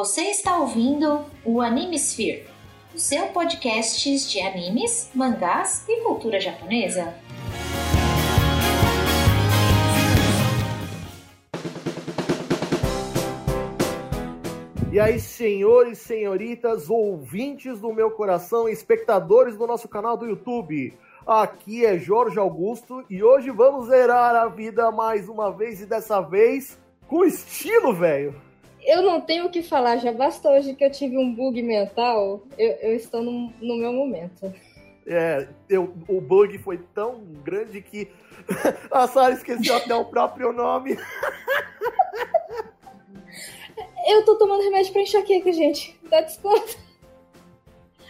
Você está ouvindo o Animesphere, o seu podcast de animes, mangás e cultura japonesa. E aí, senhores, senhoritas, ouvintes do meu coração, espectadores do nosso canal do YouTube. Aqui é Jorge Augusto e hoje vamos zerar a vida mais uma vez e dessa vez com estilo, velho. Eu não tenho o que falar, já basta hoje que eu tive um bug mental, eu, eu estou no, no, meu momento. É, eu, o bug foi tão grande que a Sara esqueceu até o próprio nome. Eu tô tomando remédio pra enxaqueca, gente. Dá desconto.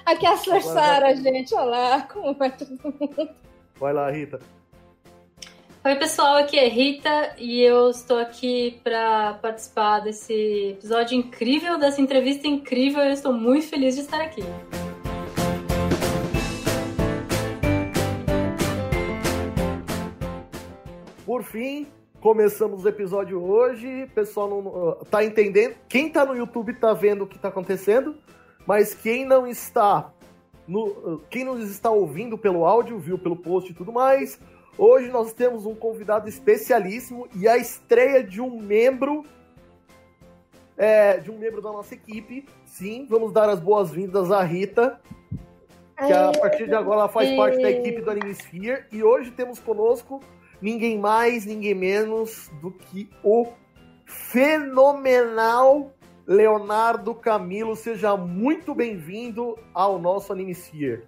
Aqui é a. Sara, gente. Olá, como vai todo mundo? Vai lá, Rita. Oi, pessoal, aqui é Rita e eu estou aqui para participar desse episódio incrível, dessa entrevista incrível. Eu estou muito feliz de estar aqui. Por fim, começamos o episódio hoje. O pessoal não tá entendendo. Quem tá no YouTube tá vendo o que tá acontecendo, mas quem não está no, quem nos está ouvindo pelo áudio, viu pelo post e tudo mais, hoje nós temos um convidado especialíssimo e a estreia de um membro é, de um membro da nossa equipe. Sim, vamos dar as boas-vindas à Rita, que a partir de agora ela faz parte da equipe do Animesphere. E hoje temos conosco ninguém mais, ninguém menos do que o fenomenal Leonardo Camilo. Seja muito bem-vindo ao nosso Animesphere.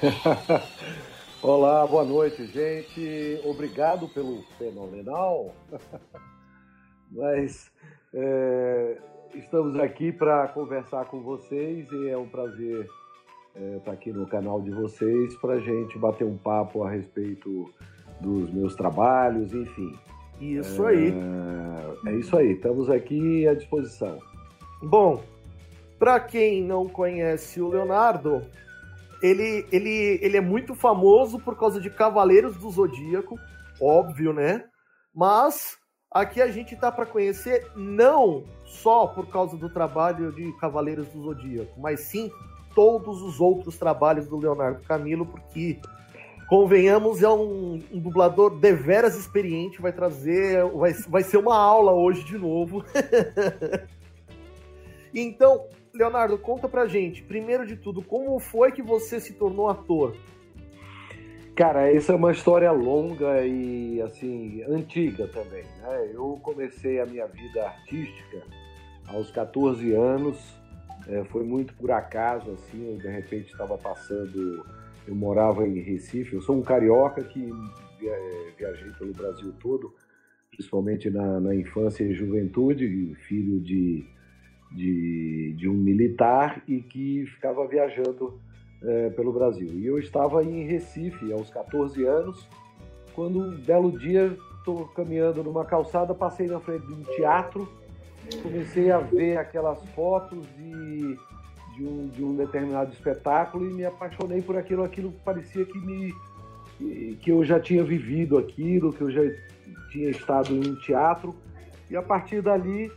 Olá, boa noite, gente. Obrigado pelo fenomenal. Mas é, estamos aqui para conversar com vocês e é um prazer estar é, tá aqui no canal de vocês para a gente bater um papo a respeito dos meus trabalhos, enfim. Isso é, aí. É isso aí, estamos aqui à disposição. Bom, para quem não conhece o Leonardo, ele, ele, ele é muito famoso por causa de Cavaleiros do Zodíaco, óbvio, né? Mas aqui a gente tá para conhecer não só por causa do trabalho de Cavaleiros do Zodíaco, mas sim todos os outros trabalhos do Leonardo Camilo, porque convenhamos, é um, um, dublador deveras experiente, vai trazer, vai, vai ser uma aula hoje de novo. então, Leonardo, conta pra gente, primeiro de tudo, como foi que você se tornou ator? Cara, essa é uma história longa e, assim, antiga também, né? Eu comecei a minha vida artística aos 14 anos, é, foi muito por acaso, assim, eu de repente estava passando eu morava em Recife, eu sou um carioca que viajei pelo Brasil todo, principalmente na, na infância e juventude, filho de, de, de, um militar e que ficava viajando é, pelo Brasil. E eu estava em Recife aos 14 anos, quando um belo dia estou caminhando numa calçada, passei na frente de um teatro, comecei a ver aquelas fotos e de um, de um determinado espetáculo e me apaixonei por aquilo. Aquilo parecia que me que eu já tinha vivido aquilo, que eu já tinha estado em um teatro e a partir dali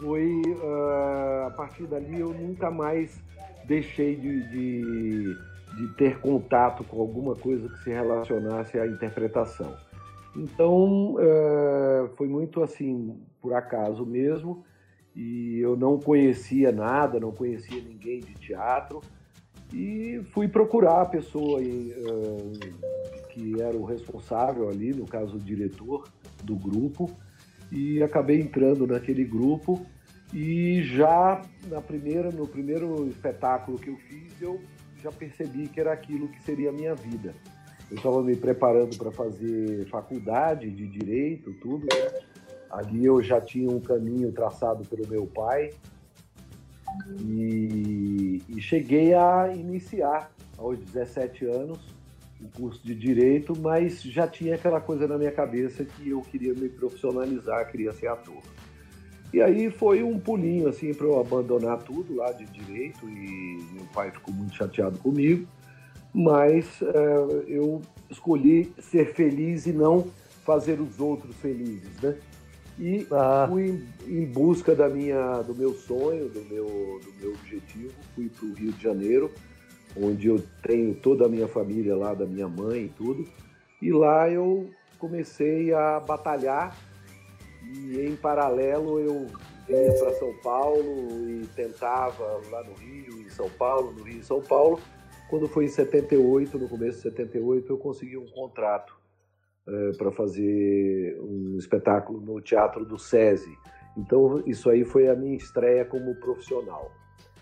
foi uh, a partir dali eu nunca mais deixei de, de, de, ter contato com alguma coisa que se relacionasse à interpretação. Então uh, foi muito assim por acaso mesmo e eu não conhecia nada, não conhecia ninguém de teatro e fui procurar a pessoa uh, que era o responsável ali, no caso o diretor do grupo, e acabei entrando naquele grupo e já na primeira, no primeiro espetáculo que eu fiz, eu já percebi que era aquilo que seria a minha vida. Eu estava me preparando para fazer faculdade de direito, tudo, né? Ali eu já tinha um caminho traçado pelo meu pai e, e cheguei a iniciar aos 17 anos o curso de direito, mas já tinha aquela coisa na minha cabeça que eu queria me profissionalizar, queria ser ator. E aí foi um pulinho assim para eu abandonar tudo lá de direito e meu pai ficou muito chateado comigo, mas é, eu escolhi ser feliz e não fazer os outros felizes, né? E Ah, fui em, em busca da minha, do meu sonho, do meu, do meu objetivo. Fui para o Rio de Janeiro, onde eu tenho toda a minha família lá, da minha mãe e tudo. E lá eu comecei a batalhar e em paralelo eu vinha para São Paulo e tentava lá no Rio, em São Paulo, no Rio e São Paulo. Quando foi em 78, no começo de 78, eu consegui um contrato para fazer um espetáculo no Teatro do SESI. Então, isso aí foi a minha estreia como profissional.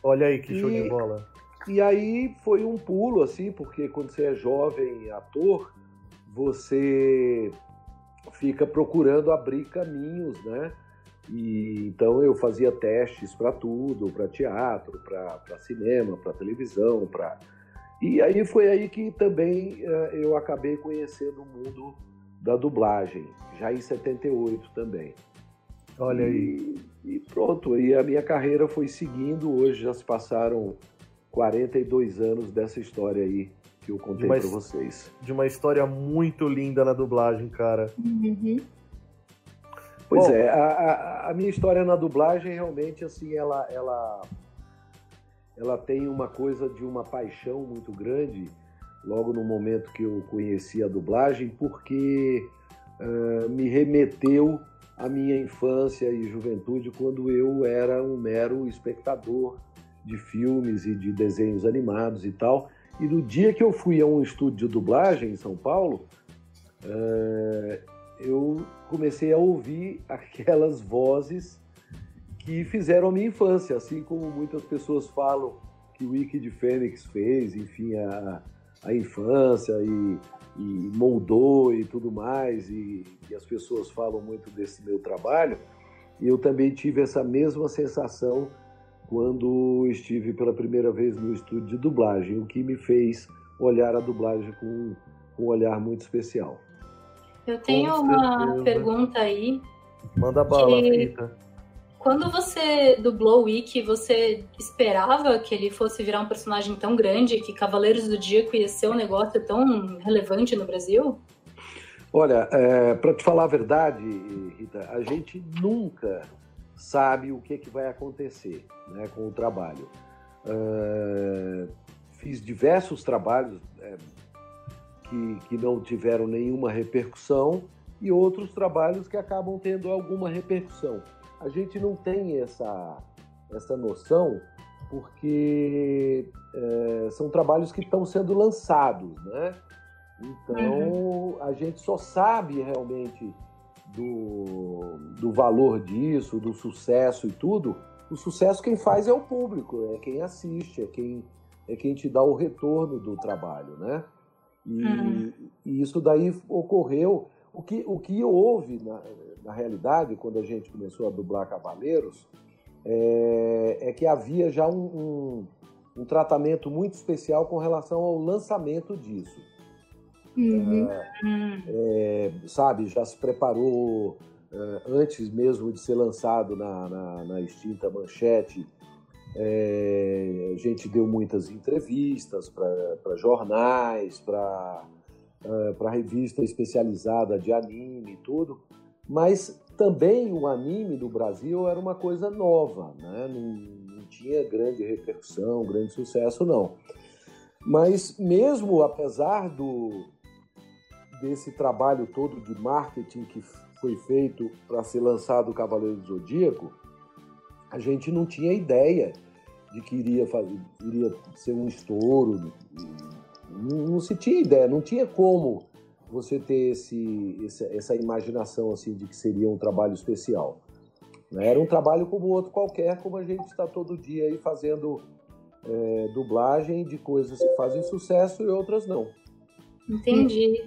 olha aí que show E- de bola. E aí foi um pulo, assim, porque quando você é jovem ator, você fica procurando abrir caminhos, né? E, então eu fazia testes para tudo, para teatro, para cinema, para televisão, para e aí foi aí que também eh, eu acabei conhecendo o mundo da dublagem, já em 78 também. Olha aí. E, e pronto, aí a minha carreira foi seguindo. Hoje já se passaram 42 anos dessa história aí que eu contei para vocês. De uma história muito linda na dublagem, cara. Uhum. Pois Bom. é, a, a- a minha história na dublagem realmente assim, ela, ela, ela tem uma coisa de uma paixão muito grande. Logo no momento que eu conheci a dublagem, porque ah, me remeteu à minha infância e juventude quando eu era um mero espectador de filmes e de desenhos animados e tal. E no dia que eu fui a um estúdio de dublagem em São Paulo, eh, eu comecei a ouvir aquelas vozes que fizeram a minha infância, assim como muitas pessoas falam que o Wiki de Fênix fez, enfim, a, a infância e, e moldou e tudo mais, e, e as pessoas falam muito desse meu trabalho. E eu também tive essa mesma sensação quando estive pela primeira vez no estúdio de dublagem, o que me fez olhar a dublagem com, com um olhar muito especial. Eu tenho Com uma certeza. pergunta aí. Manda bala, Que- Rita. Quando você dublou o Ikki, você esperava que ele fosse virar um personagem tão grande que Cavaleiros do Zodíaco ia ser um negócio tão relevante no Brasil? Olha, para te falar a verdade, Rita, a gente nunca sabe o que, que vai acontecer né, com o trabalho. É, fiz diversos trabalhos é, que, que não tiveram nenhuma repercussão e outros trabalhos que acabam tendo alguma repercussão. A gente não tem essa, essa noção porque é, são trabalhos que estão sendo lançados, né? Então a gente só sabe realmente do, do valor disso, do sucesso e tudo. O sucesso quem faz é o público, é quem assiste, é quem, é quem te dá o retorno do trabalho, né? E, Uhum. e isso daí ocorreu. O que, o que houve, na, na realidade, quando a gente começou a dublar Cavaleiros, é, é que havia já um, um, um tratamento muito especial com relação ao lançamento disso. Uhum. Hum, É, sabe, já se preparou é, antes mesmo de ser lançado na, na, na extinta manchete. é, a gente deu muitas entrevistas para jornais, para para revista especializada de anime e tudo, mas também o anime no Brasil era uma coisa nova, né? não, não tinha grande repercussão, grande sucesso, não. Mas mesmo apesar do, desse trabalho todo de marketing que foi feito para ser lançado o Cavaleiro do Zodíaco, a gente não tinha ideia de que iria, fazer, iria ser um estouro. Não, não se tinha ideia, não tinha como você ter esse, essa, essa imaginação assim de que seria um trabalho especial. Né? Era um trabalho como outro qualquer, como a gente está todo dia aí fazendo é, dublagem de coisas que fazem sucesso e outras não. entendi.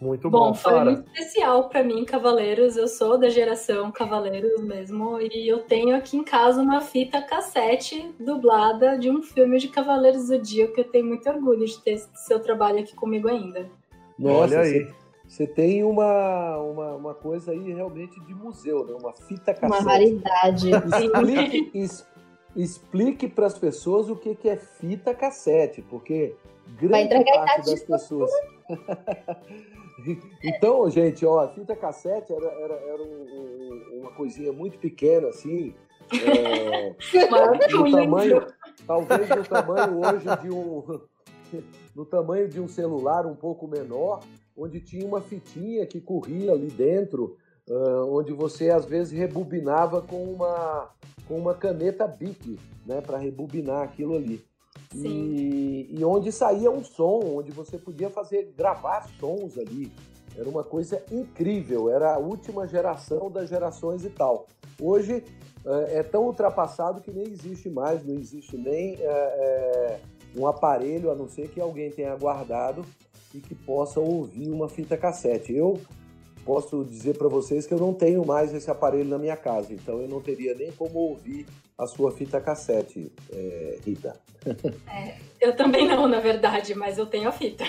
Muito bom, Bom, foi Sara. muito especial pra mim, Cavaleiros. Eu sou da geração Cavaleiros mesmo. E eu tenho aqui em casa uma fita cassete dublada de um filme de Cavaleiros do Zodíaco. que Eu tenho muito orgulho de ter esse seu trabalho aqui comigo ainda. Nossa, Olha aí. você- tem uma, uma, uma coisa aí realmente de museu, né? Uma fita Uma cassete. raridade. Explique, es- explique para as pessoas o que, que é fita cassete, porque grande parte das pessoas. então, gente, ó, a fita cassete era, era, era um, um, uma coisinha muito pequena, assim. É, no tamanho, talvez no tamanho hoje de um. No tamanho de um celular um pouco menor, onde tinha uma fitinha que corria ali dentro, uh, onde você às vezes rebobinava com uma, com uma caneta Bic, né, para rebobinar aquilo ali. E, e, onde saía um som, onde você podia fazer gravar sons ali. Era uma coisa incrível, era a última geração das gerações e tal. Hoje é, é tão ultrapassado que nem existe mais, não existe nem é, um aparelho, a não ser que alguém tenha guardado e que possa ouvir uma fita cassete. Eu posso dizer para vocês que eu não tenho mais esse aparelho na minha casa, então eu não teria nem como ouvir a sua fita cassete, é, Rita. É, eu também não, na verdade, mas eu tenho a fita.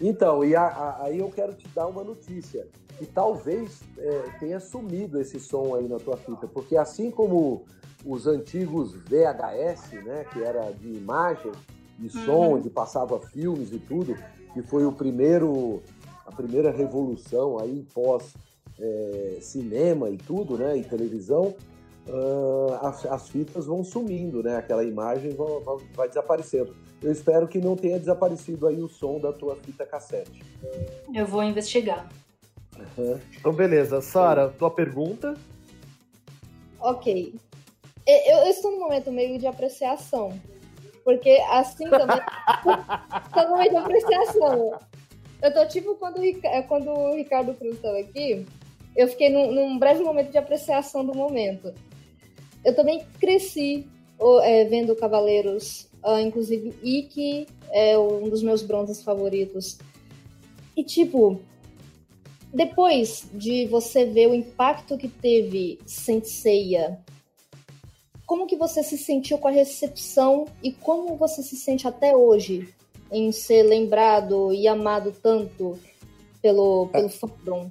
então, e a, a, aí eu quero te dar uma notícia. E talvez é, tenha sumido esse som aí na tua fita, porque assim como os antigos VHS, né, que era de imagem e som, uhum. passava filmes e tudo, que foi o primeiro a primeira revolução aí pós é, cinema e tudo, né, e televisão, uh, as, as, fitas vão sumindo, né, aquela imagem vai, vai, vai, desaparecendo. Eu espero que não tenha desaparecido aí o som da tua fita cassete. Eu vou investigar. Uhum. Então, beleza. Sara, tua pergunta? Ok. Eu, eu estou num momento meio de apreciação. Porque assim também. estou num momento de apreciação. Eu tô tipo quando, é, quando o Ricardo Cruz estava aqui, eu fiquei num, num, breve momento de apreciação do momento. Eu também cresci é, vendo Cavaleiros, uh, inclusive Ikki é um dos meus bronzes favoritos. E tipo, depois de você ver o impacto que teve Senseiya, como que você se sentiu com a recepção e como você se sente até hoje em ser lembrado e amado tanto pelo, pelo é. fandom?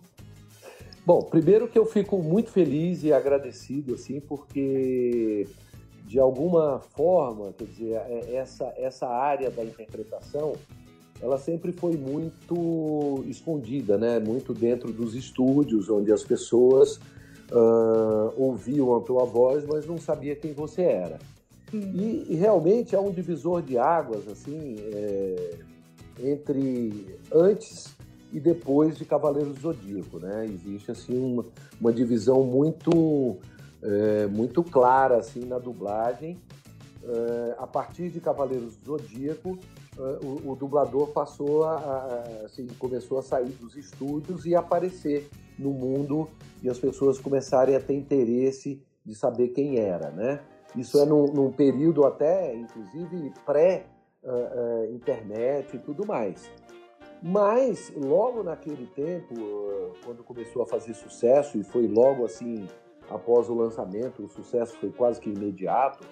Bom, primeiro que eu fico muito feliz e agradecido, assim, porque de alguma forma, quer dizer, é, essa, essa área da interpretação, ela sempre foi muito escondida, né? Muito dentro dos estúdios, onde as pessoas uh, ouviam a tua voz, mas não sabia quem você era. E, e, realmente é um divisor de águas, assim, é, entre antes e depois de Cavaleiros do Zodíaco, né? Existe, assim, uma, uma divisão muito, é, muito clara, assim, na dublagem. É, a partir de Cavaleiros do Zodíaco, é, o, o, dublador passou a, a, assim, começou a sair dos estúdios e aparecer no mundo e as pessoas começarem a ter interesse de saber quem era, né? Isso é num, num período até, inclusive, pré-internet uh, uh, e tudo mais. Mas, logo naquele tempo, uh, quando começou a fazer sucesso, e foi logo assim, após o lançamento, o sucesso foi quase que imediato,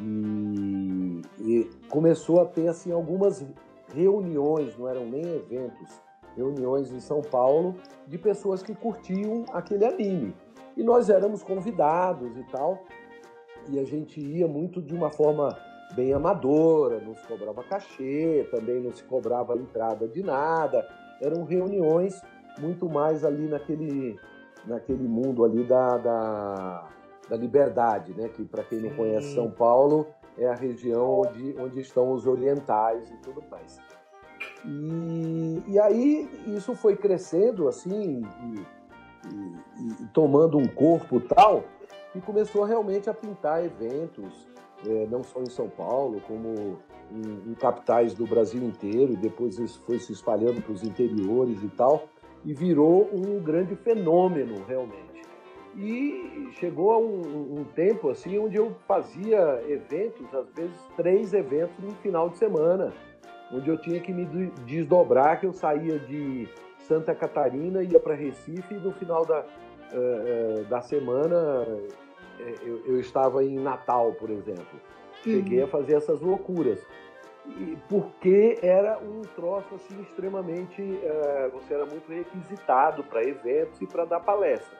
e, e começou a ter assim algumas reuniões, não eram nem eventos, reuniões em São Paulo de pessoas que curtiam aquele anime. E nós éramos convidados e tal e a gente ia muito de uma forma bem amadora, não se cobrava cachê, também não se cobrava entrada de nada. Eram reuniões muito mais ali naquele, naquele mundo ali da, da, da liberdade, né? Que para quem não conhece São Paulo é a região onde, onde estão os orientais e tudo mais. E, e aí isso foi crescendo assim e, e, e tomando um corpo tal e começou realmente a pintar eventos, é, não só em São Paulo, como em, em, capitais do Brasil inteiro, e depois isso foi se espalhando para os interiores e tal, e virou um grande fenômeno realmente. E chegou a um, um tempo assim onde eu fazia eventos, às vezes três eventos no final de semana, onde eu tinha que me desdobrar, que eu saía de Santa Catarina, ia para Recife e no final da, uh, da semana eu, eu, estava em Natal, por exemplo. Cheguei uhum. a fazer essas loucuras. E porque era um troço assim extremamente. Uh, você era muito requisitado para eventos e para dar palestras.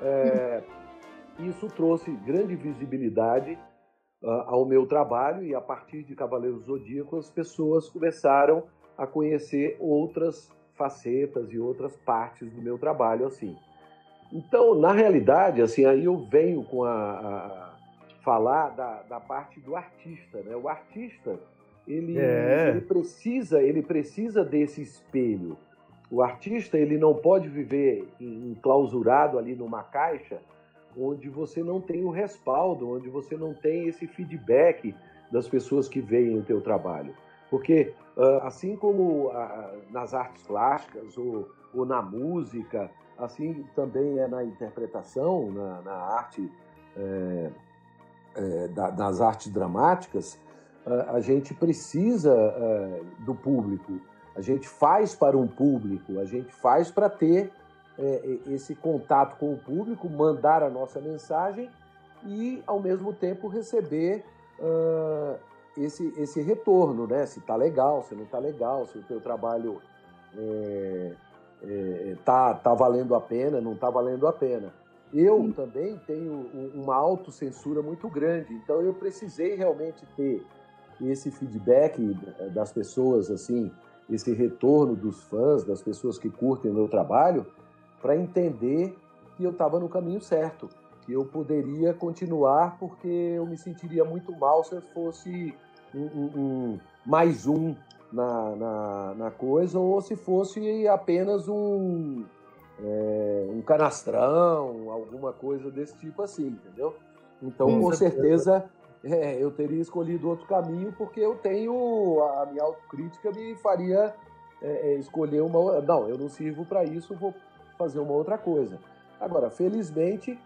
Uh, uhum. Isso trouxe grande visibilidade ao meu trabalho e a partir de Cavaleiros Zodíaco as pessoas começaram a conhecer outras facetas e outras partes do meu trabalho assim. Então, na realidade, assim, aí eu venho com a, a falar da, da, parte do artista, né? O artista ele, é. ele precisa ele precisa desse espelho. O artista ele não pode viver enclausurado ali numa caixa onde você não tem o respaldo, onde você não tem esse feedback das pessoas que veem o teu trabalho. Porque assim como nas artes plásticas ou, ou na música, assim também é na interpretação, na, na arte, é, é, da, das artes dramáticas, a, a gente precisa é, do público, a gente faz para um público, a gente faz para ter é, esse contato com o público, mandar a nossa mensagem e, ao mesmo tempo, receber uh, esse, esse retorno, né? Se está legal, se não está legal, se o teu trabalho é, é, tá, tá valendo a pena, não está valendo a pena. Eu também tenho uma autocensura muito grande, então eu precisei realmente ter esse feedback das pessoas, assim, esse retorno dos fãs, das pessoas que curtem o meu trabalho, para entender que eu estava no caminho certo, que eu poderia continuar porque eu me sentiria muito mal se eu fosse um, um, um mais um na, na, na, coisa ou se fosse apenas um, é, um canastrão, alguma coisa desse tipo assim, entendeu? Então, com, com certeza, é, eu teria escolhido outro caminho porque eu tenho a minha autocrítica me faria é, é escolher uma não eu não sirvo para isso vou fazer uma outra coisa. Agora, felizmente,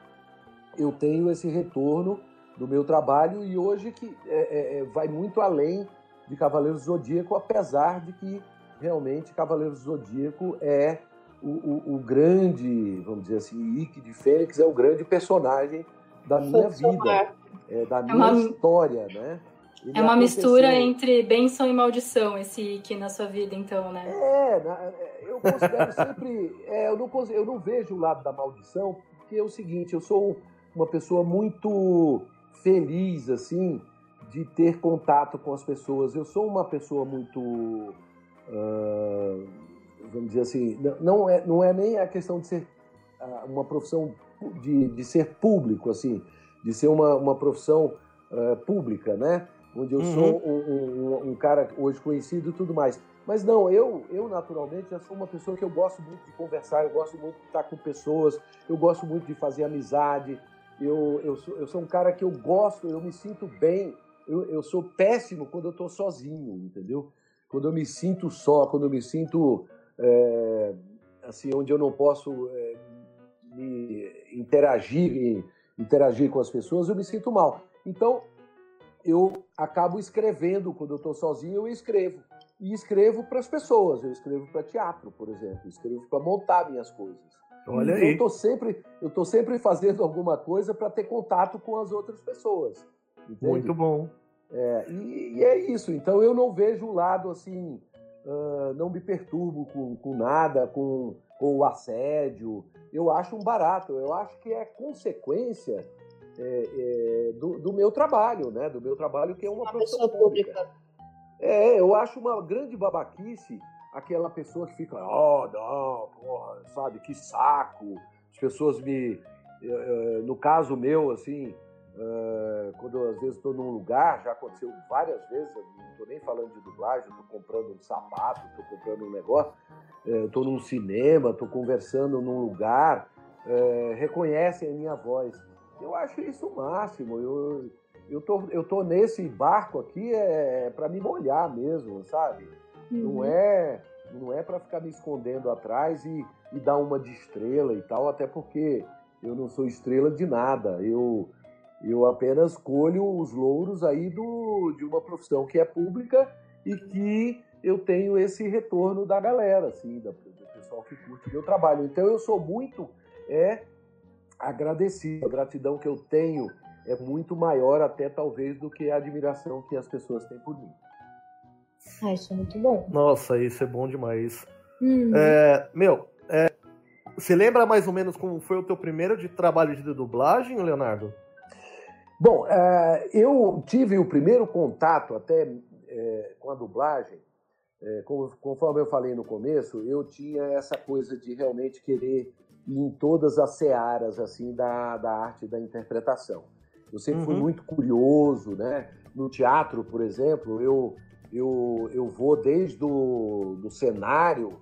eu tenho esse retorno do meu trabalho e hoje que é, é vai muito além de Cavaleiros Zodíaco, apesar de que realmente Cavaleiros Zodíaco é o, o, o, grande, vamos dizer assim, Ike de Fênix é o grande personagem da minha vida, é, da minha é uma... história, né? Ele é uma aconteceu... mistura entre bênção e maldição, esse Ike na sua vida, então, né? É, eu considero sempre. É, eu, não, eu não vejo o lado da maldição, porque é o seguinte, eu sou uma pessoa muito feliz, assim, de ter contato com as pessoas. Eu sou uma pessoa muito. Uh, vamos dizer assim, não é, não é nem a questão de ser uh, uma profissão de, de ser público, assim, de ser uma, uma profissão uh, pública, né? Onde eu uhum. sou um, um, um, cara hoje conhecido e tudo mais. Mas não, eu, eu naturalmente já sou uma pessoa que eu gosto muito de conversar, eu gosto muito de estar com pessoas, eu gosto muito de fazer amizade, eu, eu, sou, eu sou um cara que eu gosto, eu me sinto bem, eu, eu sou péssimo quando eu estou sozinho, entendeu? Quando eu me sinto só, quando eu me sinto é, assim, onde eu não posso é, me interagir, interagir com as pessoas, eu me sinto mal. Então, eu acabo escrevendo, quando eu estou sozinho, eu escrevo e escrevo para as pessoas. Eu escrevo para teatro, por exemplo, escrevo para montar minhas coisas. Olha então, aí. Eu tô sempre, eu tô sempre fazendo alguma coisa para ter contato com as outras pessoas. Entende? Muito bom. É, e, e, é isso. Então eu não vejo o lado assim, uh, não me perturbo com, com nada, com, com o assédio. Eu acho um barato. Eu acho que é consequência é, é, do, do, meu trabalho, né? Do meu trabalho que é uma, uma profissão pública. pública. É, eu acho uma grande babaquice aquela pessoa que fica, oh, não, porra, sabe, que saco. As pessoas me. No caso meu, assim, quando eu, às vezes estou num lugar, já aconteceu várias vezes, não estou nem falando de dublagem, estou comprando um sapato, estou comprando um negócio, estou num cinema, estou conversando num lugar, reconhecem a minha voz. Eu acho isso o máximo. Eu, eu tô, eu tô nesse barco aqui é, é para me molhar mesmo, sabe? Uhum. Não é não é para ficar me escondendo atrás e, e dar uma de estrela e tal, até porque eu não sou estrela de nada. Eu eu apenas colho os louros aí do, de uma profissão que é pública e que eu tenho esse retorno da galera, assim, do pessoal que curte o meu trabalho. Então eu sou muito é agradecido. A gratidão que eu tenho é muito maior até talvez do que a admiração que as pessoas têm por mim. Ah, isso é muito bom. Nossa, isso é bom demais. Uhum. É, meu, é, você lembra mais ou menos como foi o teu primeiro de trabalho de dublagem, Leonardo? Bom, uh, eu tive o primeiro contato até uh, com a dublagem, uh, conforme eu falei no começo, eu tinha essa coisa de realmente querer ir em todas as searas assim da, da arte da interpretação. Eu sempre uhum. fui muito curioso, né? No teatro, por exemplo, eu, eu, eu vou desde o do cenário,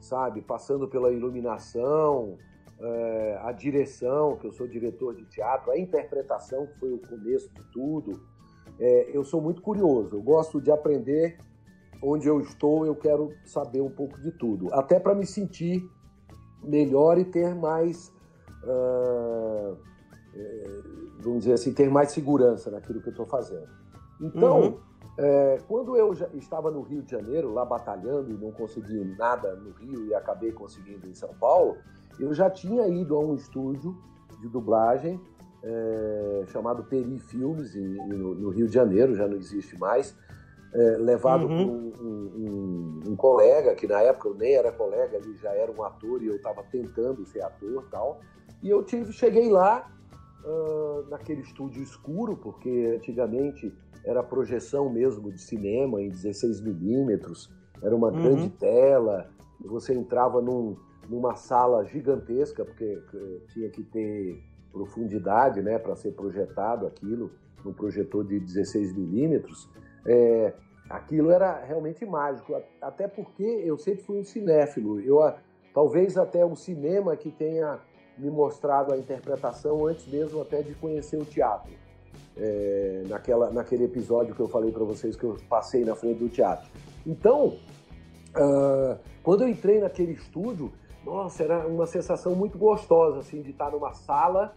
sabe, passando pela iluminação, é, a direção, que eu sou diretor de teatro, a interpretação, que foi o começo de tudo. É, eu sou muito curioso, eu gosto de aprender onde eu estou, eu quero saber um pouco de tudo, até para me sentir melhor e ter mais, uh, vamos dizer assim, ter mais segurança naquilo que eu estou fazendo. Então, uhum. é, quando eu já estava no Rio de Janeiro, lá batalhando e não consegui nada no Rio e acabei conseguindo em São Paulo, eu já tinha ido a um estúdio de dublagem é, chamado Peri Filmes, em, no, no, Rio de Janeiro, já não existe mais, é, levado uhum. por um, um, um, colega, que na época eu nem era colega, ele já era um ator e eu estava tentando ser ator tal. E eu tive, cheguei lá, uh, naquele estúdio escuro, porque antigamente era projeção mesmo de cinema em 16 milímetros, era uma uhum. grande tela, você entrava num, numa sala gigantesca, porque tinha que ter profundidade né, para ser projetado aquilo, num projetor de 16 milímetros. É, aquilo era realmente mágico, até porque eu sempre fui um cinéfilo. Eu, talvez até o cinema que tenha me mostrado a interpretação antes mesmo até de conhecer o teatro. É, naquela, naquele episódio que eu falei para vocês que eu passei na frente do teatro. Então, uh, quando eu entrei naquele estúdio, nossa, era uma sensação muito gostosa, assim, de estar numa sala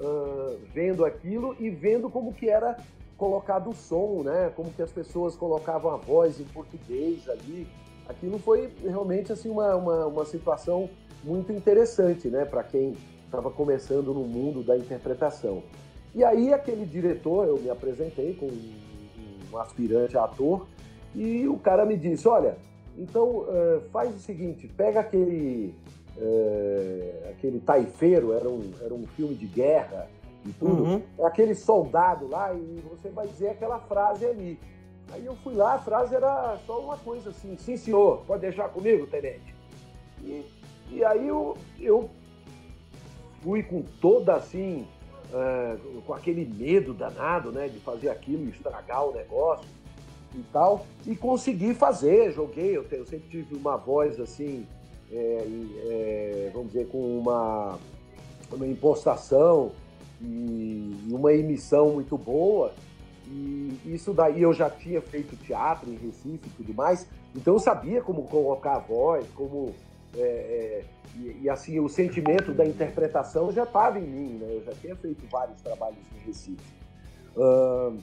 uh, vendo aquilo e vendo como que era colocado o som, né? Como que as pessoas colocavam a voz em português ali. Aquilo foi realmente assim uma, uma, uma situação muito interessante, né? Para quem estava começando no mundo da interpretação. E aí aquele diretor, eu me apresentei com um, um aspirante a ator e o cara me disse, olha, então, uh, faz o seguinte, pega aquele, uh, aquele taifeiro, era um, era um filme de guerra e tudo, uhum. aquele soldado lá e você vai dizer aquela frase ali. Aí eu fui lá, a frase era só uma coisa assim, sim senhor, pode deixar comigo, tenente. E, e aí eu, eu fui com toda assim, uh, com aquele medo danado, né, de fazer aquilo, estragar o negócio e tal, e consegui fazer, joguei, eu, eu sempre tive uma voz assim, é, é, vamos dizer, com uma, uma impostação e uma emissão muito boa, e isso daí eu já tinha feito teatro em Recife e tudo mais, então eu sabia como colocar a voz, como. É, é, e, e, assim, o sentimento da interpretação já estava em mim, né? Eu já tinha feito vários trabalhos em Recife. Uh,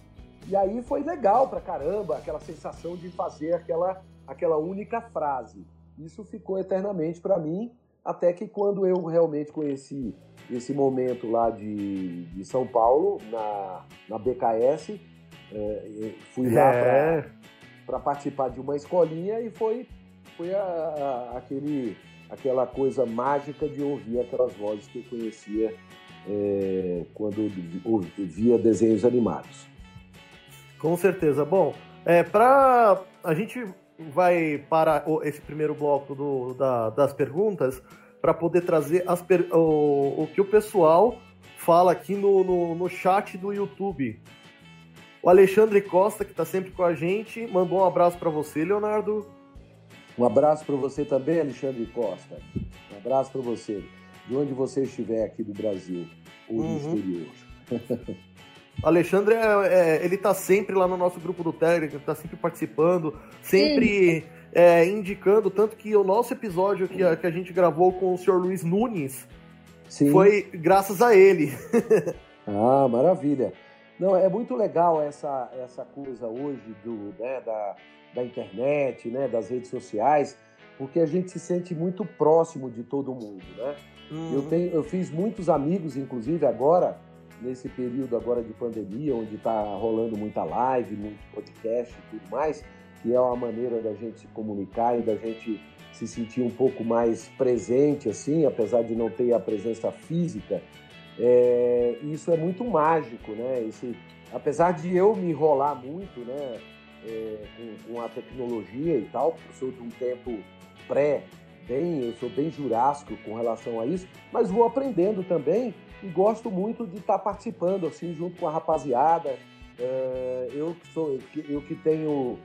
e aí foi legal pra caramba, aquela sensação de fazer aquela, aquela única frase. Isso ficou eternamente para mim, até que quando eu realmente conheci esse momento lá de, de São Paulo, na, na BKS, é, fui lá é. para participar de uma escolinha e foi, foi a, a, aquele, aquela coisa mágica de ouvir aquelas vozes que eu conhecia é, quando via desenhos animados. Com certeza. Bom, é, para a gente vai para esse primeiro bloco do, da, das perguntas para poder trazer as o, o que o pessoal fala aqui no, no, no chat do YouTube. O Alexandre Costa, que está sempre com a gente, mandou um abraço para você, Leonardo. Um abraço para você também, Alexandre Costa. Um abraço para você, de onde você estiver aqui do Brasil ou do uhum. exterior. Alexandre, é, é, ele tá sempre lá no nosso grupo do Telegram, tá sempre participando, sempre é, indicando, tanto que o nosso episódio que a, que a gente gravou com o senhor Luiz Nunes Sim. foi graças a ele. ah, maravilha. Não, é muito legal essa, essa coisa hoje do, né, da, da internet, né, das redes sociais, porque a gente se sente muito próximo de todo mundo, né? Uhum. Eu, tenho, eu fiz muitos amigos, inclusive agora, nesse período agora de pandemia, onde está rolando muita live, muito podcast e tudo mais, que é uma maneira da gente se comunicar e da gente se sentir um pouco mais presente, assim, apesar de não ter a presença física. É, isso é muito mágico, né? Esse, apesar de eu me enrolar muito, né? É, com, com, a tecnologia e tal, eu sou de um tempo pré, bem, eu sou bem jurássico com relação a isso, mas vou aprendendo também e gosto muito de estar tá participando assim junto com a rapaziada. É, eu que sou, eu que tenho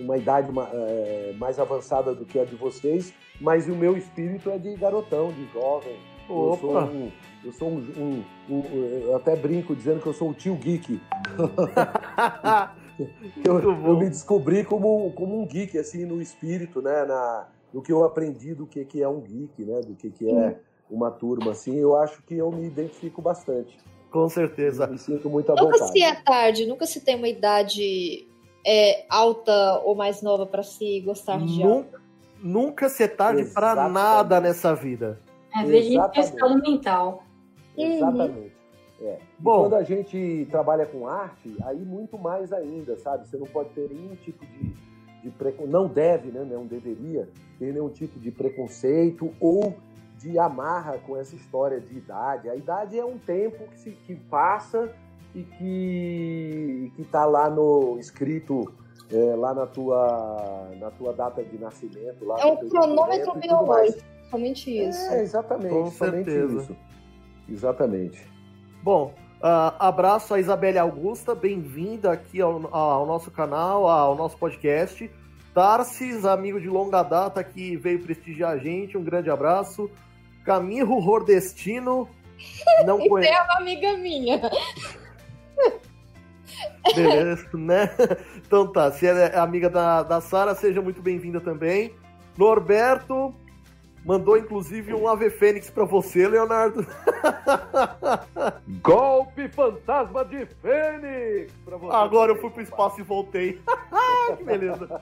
uma idade é, mais avançada do que a de vocês, mas o meu espírito é de garotão, de jovem. Eu sou um, eu sou um, um, um, eu até brinco dizendo que eu sou o tio geek. eu, eu, me descobri como, como um geek assim no espírito, né, na, no que eu aprendi do que que é um geek, né, do que que é uma turma assim. Eu acho que eu me identifico bastante. Com certeza. Me sinto muito à nunca vontade. Nunca se é tarde, nunca se tem uma idade é, alta ou mais nova para se gostar de nunca, Nunca se é tarde para nada nessa vida. É, veja o estado mental. Exatamente. É. Bom, quando a gente trabalha com arte, aí muito mais ainda, sabe? Você não pode ter nenhum tipo de, de preconceito, não deve, né? Não deveria ter nenhum tipo de preconceito ou de amarra com essa história de idade. A idade é um tempo que, se, que passa e que está lá no escrito é, lá na tua na tua data de nascimento lá é um cronômetro biológico somente isso. é exatamente Com certeza. isso. Exatamente. Bom uh, abraço a Isabelle Augusta bem-vinda aqui ao, ao nosso canal ao nosso podcast. Tarsis amigo de longa data que veio prestigiar a gente um grande abraço Camilo Rordestino não conheço é uma amiga minha Beleza, né? Então tá, se é amiga da, da Sara, seja muito bem-vinda também. Norberto mandou inclusive um Ave Fênix pra você, Leonardo. Golpe fantasma de Fênix! Pra você Agora eu fui pro espaço e voltei. que beleza.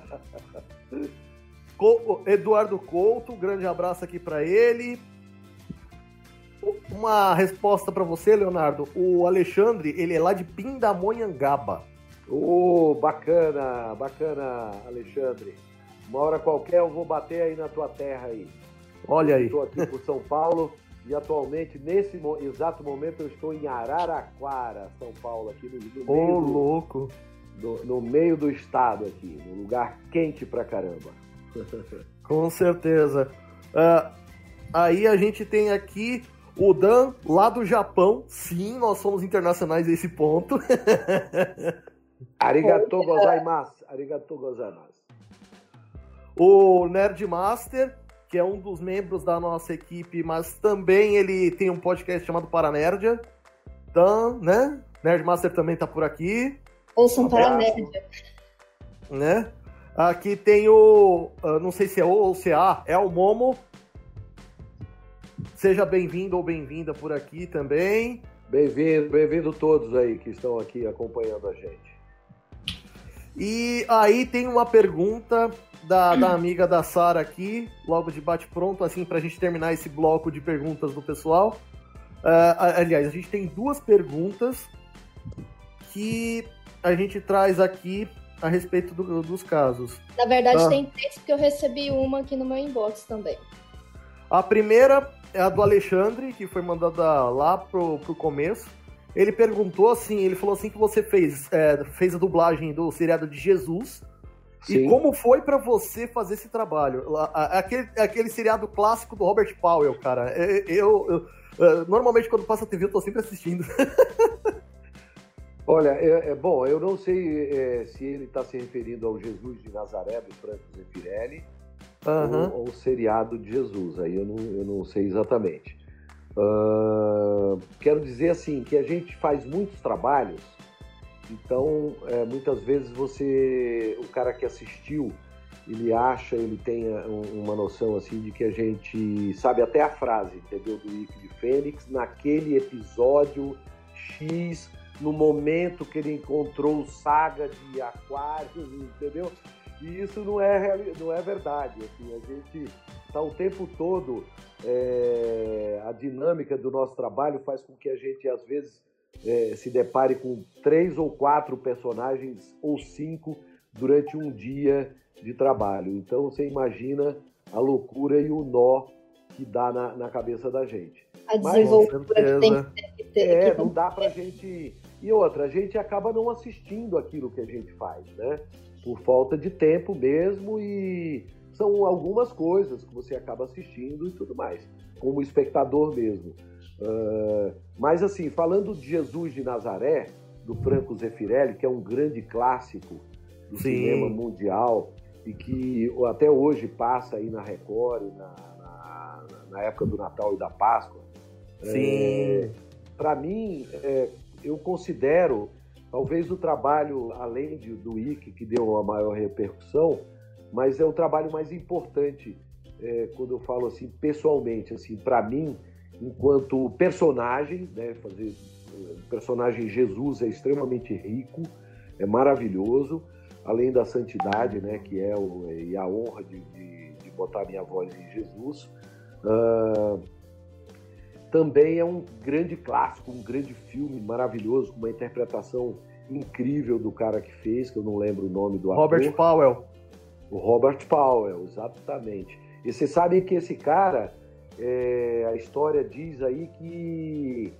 Eduardo Couto, um grande abraço aqui para ele. Uma resposta para você, Leonardo. O Alexandre, ele é lá de Pindamonhangaba. Ô, oh, bacana, bacana, Alexandre. Uma hora qualquer eu vou bater aí na tua terra aí. Olha aí. Estou aqui por São Paulo e atualmente, nesse exato momento, eu estou em Araraquara, São Paulo, aqui no, no meio. Ô, louco! Do, no meio do estado aqui, num lugar quente pra caramba. Com certeza. Uh, aí a gente tem aqui o Dan, lá do Japão, sim, nós somos internacionais a esse ponto. Arigato gozaimasu. Arigato gozaimasu. O Nerd Master, que é um dos membros da nossa equipe, mas também ele tem um podcast chamado Paranerdia. Dan, né? Nerd Master também tá por aqui. Ouçam um Paranerdia. Né? Aqui tem o. Uh, não sei se é O ou se é A, é o Momo, Seja bem-vindo ou bem-vinda por aqui também. Bem-vindo, bem-vindo todos aí que estão aqui acompanhando a gente. E aí tem uma pergunta da, da amiga da Sara aqui, logo de bate-pronto, assim, para a gente terminar esse bloco de perguntas do pessoal. Uh, aliás, a gente tem duas perguntas que a gente traz aqui a respeito do, dos casos. Na verdade, ah. tem três, porque eu recebi uma aqui no meu inbox também. A primeira é a do Alexandre, que foi mandada lá pro, pro começo. Ele perguntou assim, ele falou assim que você fez, é, fez a dublagem do seriado de Jesus. Sim. E como foi para você fazer esse trabalho? Aquele, aquele seriado clássico do Robert Powell, cara. É, eu, eu, eu é, normalmente quando passa a TV eu tô sempre assistindo. Olha, é, é, bom, eu não sei é, se ele está se referindo ao Jesus de Nazaré do Franco Zeffirelli uhum. ou, ou seriado de Jesus. Aí eu não, eu não sei exatamente. Uh, quero dizer assim que a gente faz muitos trabalhos, então é, muitas vezes você, o cara que assistiu, ele acha, ele tem uma noção assim de que a gente sabe até a frase, entendeu? Do Ike de Fênix, naquele episódio X, no momento que ele encontrou o Saga de Aquários, entendeu? E isso não é, não é verdade. Assim, a gente está o tempo todo. É, a dinâmica do nosso trabalho faz com que a gente, às vezes, é, se depare com três ou quatro personagens ou cinco durante um dia de trabalho. Então você imagina a loucura e o nó que dá na, na cabeça da gente. a desenvoltura que tem que ter. É, que não dá pra gente. E outra, a gente acaba não assistindo aquilo que a gente faz, né? Por falta de tempo mesmo e são algumas coisas que você acaba assistindo e tudo mais, como espectador mesmo. Uh, mas assim, falando de Jesus de Nazaré, do Franco Zeffirelli, que é um grande clássico do Sim. cinema mundial e que até hoje passa aí na Record, na, na, na época do Natal e da Páscoa. Sim. É, Para mim, é, eu considero talvez o trabalho, além de, do IC, que deu a maior repercussão, mas é o trabalho mais importante é, quando eu falo assim pessoalmente, assim, para mim, enquanto personagem, né, fazer o personagem Jesus é extremamente rico, é maravilhoso, além da santidade, né, que é o, e a honra de, de, de botar minha voz em Jesus. Uh, também é um grande clássico, um grande filme maravilhoso, com uma interpretação incrível do cara que fez, que eu não lembro o nome do Robert ator. Powell. O Robert Powell, exatamente. E você sabe que esse cara, é, a história diz aí que,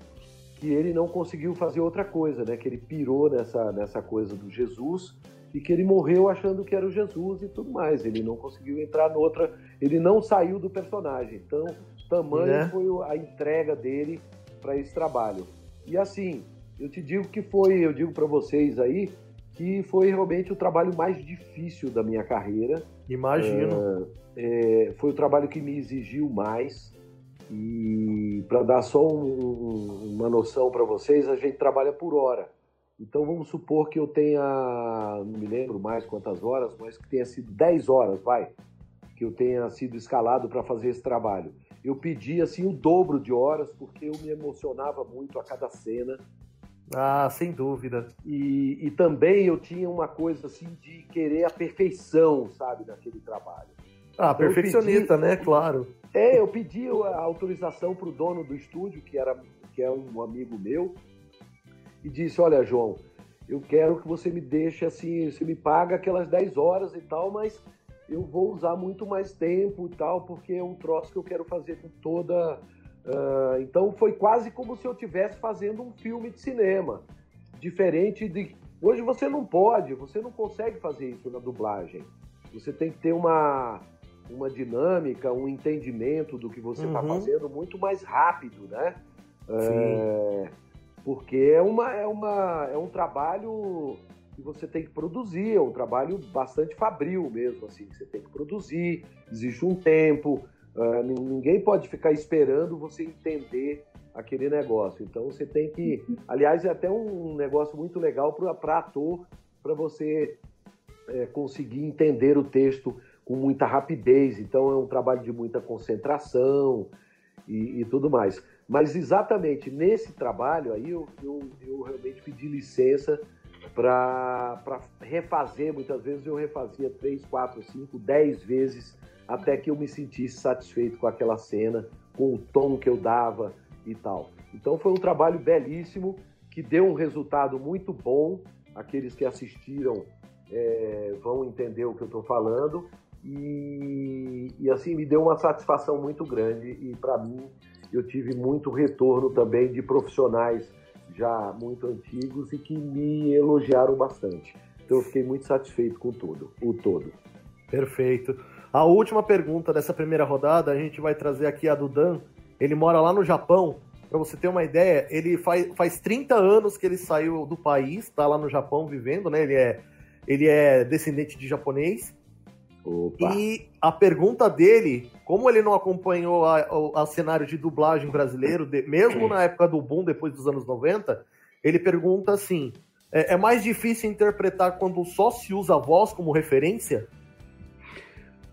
que ele não conseguiu fazer outra coisa, né? Que ele pirou nessa, nessa coisa do Jesus e que ele morreu achando que era o Jesus e tudo mais. Ele não conseguiu entrar noutra, ele não saiu do personagem. Então, tamanho né? foi a entrega dele para esse trabalho. E assim, eu te digo que foi, eu digo para vocês aí, que foi realmente o trabalho mais difícil da minha carreira. Imagino. É, é, foi o trabalho que me exigiu mais. E para dar só um, uma noção para vocês, a gente trabalha por hora. Então vamos supor que eu tenha, não me lembro mais quantas horas, mas que tenha sido 10 horas, vai, que eu tenha sido escalado para fazer esse trabalho. Eu pedi assim o dobro de horas porque eu me emocionava muito a cada cena. Ah, sem dúvida. E, e também eu tinha uma coisa assim de querer a perfeição, sabe, naquele trabalho. Ah, então, perfeccionista, pedi, né? Claro. É, eu pedi a autorização para o dono do estúdio, que era que é um amigo meu, e disse: Olha, João, eu quero que você me deixe assim, você me paga aquelas 10 horas e tal, mas eu vou usar muito mais tempo e tal, porque é um troço que eu quero fazer com toda. Uh, então foi quase como se eu estivesse fazendo um filme de cinema. Diferente de. Hoje você não pode, você não consegue fazer isso na dublagem. Você tem que ter uma, uma dinâmica, um entendimento do que você está uhum. fazendo muito mais rápido, né? É, porque é, uma, é, uma, é um trabalho que você tem que produzir, é um trabalho bastante fabril mesmo, assim, você tem que produzir, existe um tempo, uh, ninguém pode ficar esperando você entender aquele negócio. Então você tem que, aliás, é até um negócio muito legal para ator, para você é, conseguir entender o texto com muita rapidez. Então é um trabalho de muita concentração e, e tudo mais. Mas exatamente nesse trabalho aí eu, eu, eu realmente pedi licença para refazer. Muitas vezes eu refazia três, quatro, cinco, dez vezes até que eu me sentisse satisfeito com aquela cena, com o tom que eu dava e tal. Então foi um trabalho belíssimo que deu um resultado muito bom. Aqueles que assistiram é, vão entender o que eu estou falando e, e, assim me deu uma satisfação muito grande e para mim eu tive muito retorno também de profissionais já muito antigos e que me elogiaram bastante. Então eu fiquei muito satisfeito com tudo, o todo. Perfeito. A última pergunta dessa primeira rodada, a gente vai trazer aqui a do Dan. Ele mora lá no Japão. Para você ter uma ideia, ele faz, faz 30 anos que ele saiu do país, está lá no Japão vivendo, né? Ele é, ele é descendente de japonês. Opa. E a pergunta dele, como ele não acompanhou o cenário de dublagem brasileiro, de, mesmo na época do boom, depois dos anos 90, ele pergunta assim: é, é, mais difícil interpretar quando só se usa a voz como referência?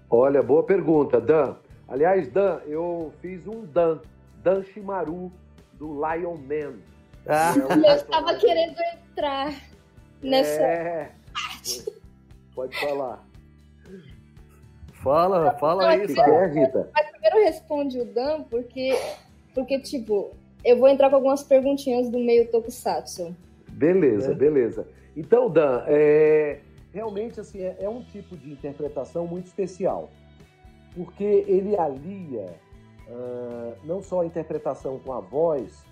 Olha, boa pergunta, Dan. Aliás, Dan, eu fiz um Dan, Dan Shimaru, do Lion Man. Ah. É eu estava querendo entrar nessa é... Pode falar. Fala, fala aí, é, Rita? Mas primeiro responde o Dan, porque, porque, tipo, eu vou entrar com algumas perguntinhas do meio Tokusatsu. Beleza, é. beleza. Então, Dan, é, realmente, assim, é, é, um tipo de interpretação muito especial, porque ele alia uh, não só a interpretação com a voz,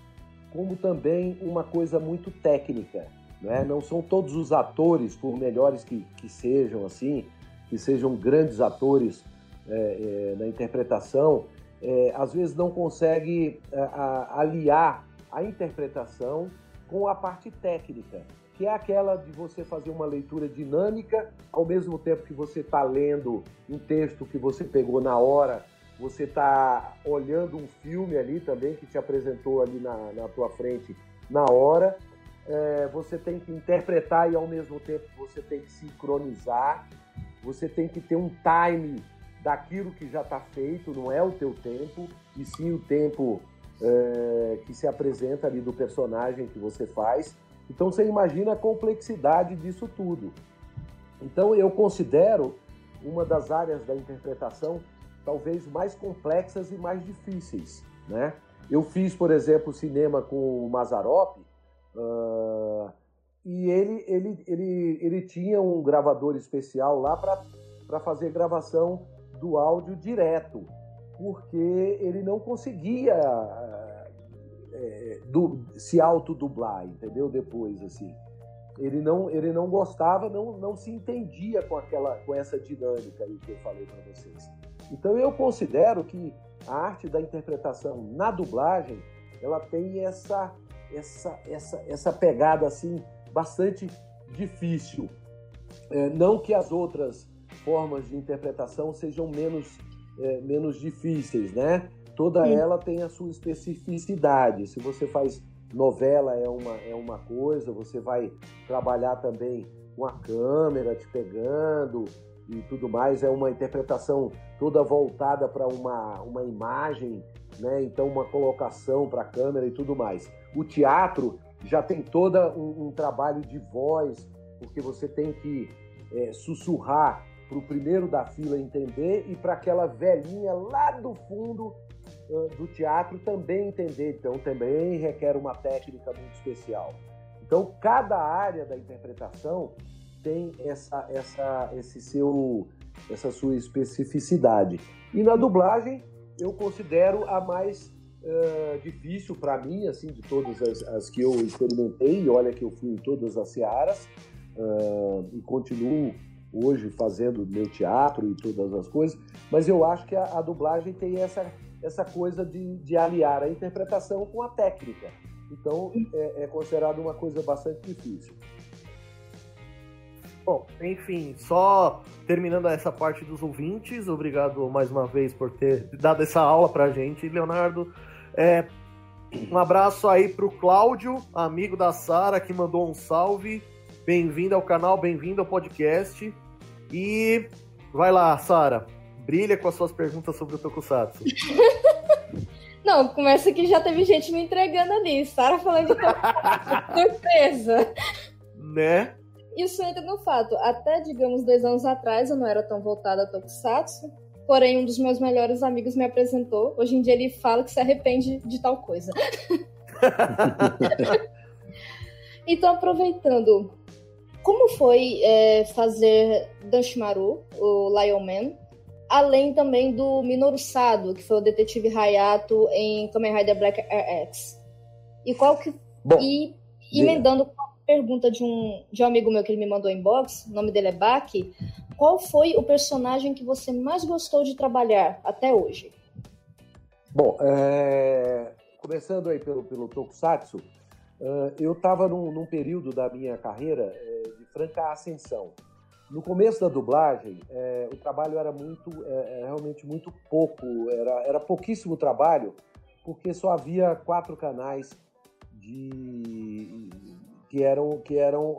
como também uma coisa muito técnica. Né? Não são todos os atores, por melhores que, que sejam assim, que sejam grandes atores é, é, na interpretação, é, às vezes não consegue é, a, aliar a interpretação com a parte técnica, que é aquela de você fazer uma leitura dinâmica, ao mesmo tempo que você está lendo um texto que você pegou na hora, você está olhando um filme ali também que te apresentou ali na, na tua frente na hora. É, você tem que interpretar e ao mesmo tempo você tem que sincronizar. Você tem que ter um time daquilo que já está feito, não é o teu tempo, e sim o tempo é, que se apresenta ali do personagem que você faz. Então você imagina a complexidade disso tudo. Então eu considero uma das áreas da interpretação talvez mais complexas e mais difíceis, né? Eu fiz, por exemplo, cinema com o Mazarop uh, e ele, ele, ele, ele tinha um gravador especial lá para fazer gravação do áudio direto, porque ele não conseguia é, do, se autodublar, entendeu? Depois, assim. Ele não, ele não gostava, não, não se entendia com, aquela, com essa dinâmica aí que eu falei para vocês. Então eu considero que a arte da interpretação na dublagem, ela tem essa, essa, essa, essa pegada assim bastante difícil. É, não que as outras formas de interpretação sejam menos, é, menos difíceis, né? Toda Sim. ela tem a sua especificidade. Se você faz novela é uma, é uma coisa, você vai trabalhar também com a câmera te pegando e tudo mais, é uma interpretação toda voltada para uma, uma imagem, né? então uma colocação para a câmera e tudo mais. O teatro já tem todo um, um trabalho de voz, porque você tem que é, sussurrar para o primeiro da fila entender e para aquela velhinha lá do fundo uh, do teatro também entender. Então, também requer uma técnica muito especial. Então, cada área da interpretação tem essa, essa, esse seu, essa sua especificidade. E na dublagem, eu considero a mais uh, difícil para mim, assim, de todas as, as, que eu experimentei. Olha que eu fui em todas as searas uh, e continuo hoje fazendo meu teatro e todas as coisas, mas eu acho que a, a dublagem tem essa, essa coisa de, de, aliar a interpretação com a técnica. Então é, é considerado uma coisa bastante difícil. Bom, enfim, só terminando essa parte dos ouvintes, obrigado mais uma vez por ter dado essa aula pra gente, Leonardo. É, um abraço aí pro Cláudio, amigo da Sara, que mandou um salve. Bem-vindo ao canal, bem-vindo ao podcast. E vai lá, Sara, brilha com as suas perguntas sobre o Tokusatsu. Não, começa que já teve gente me entregando ali. Sara falando de Tokusatsu. Surpresa! Né? Isso entra no fato. Até, digamos, dois anos atrás eu não era tão voltada a Tokusatsu. Porém, um dos meus melhores amigos me apresentou. Hoje em dia ele fala que se arrepende de tal coisa. então, aproveitando, como foi é, fazer Danshimaru, o Lion Man, além também do Minoru Sado, que foi o detetive Hayato em Kamen Rider Black RX? E qual que... Bom, e emendando com a pergunta de um, de um amigo meu que ele me mandou inbox, o nome dele é Baki, qual foi o personagem que você mais gostou de trabalhar até hoje? Bom, é... começando aí pelo, pelo Tokusatsu, Uh, eu estava num, num, período da minha carreira é, de franca ascensão. No começo da dublagem, é, o trabalho era muito, é, realmente muito pouco, era, era pouquíssimo trabalho, porque só havia quatro canais de que eram que eram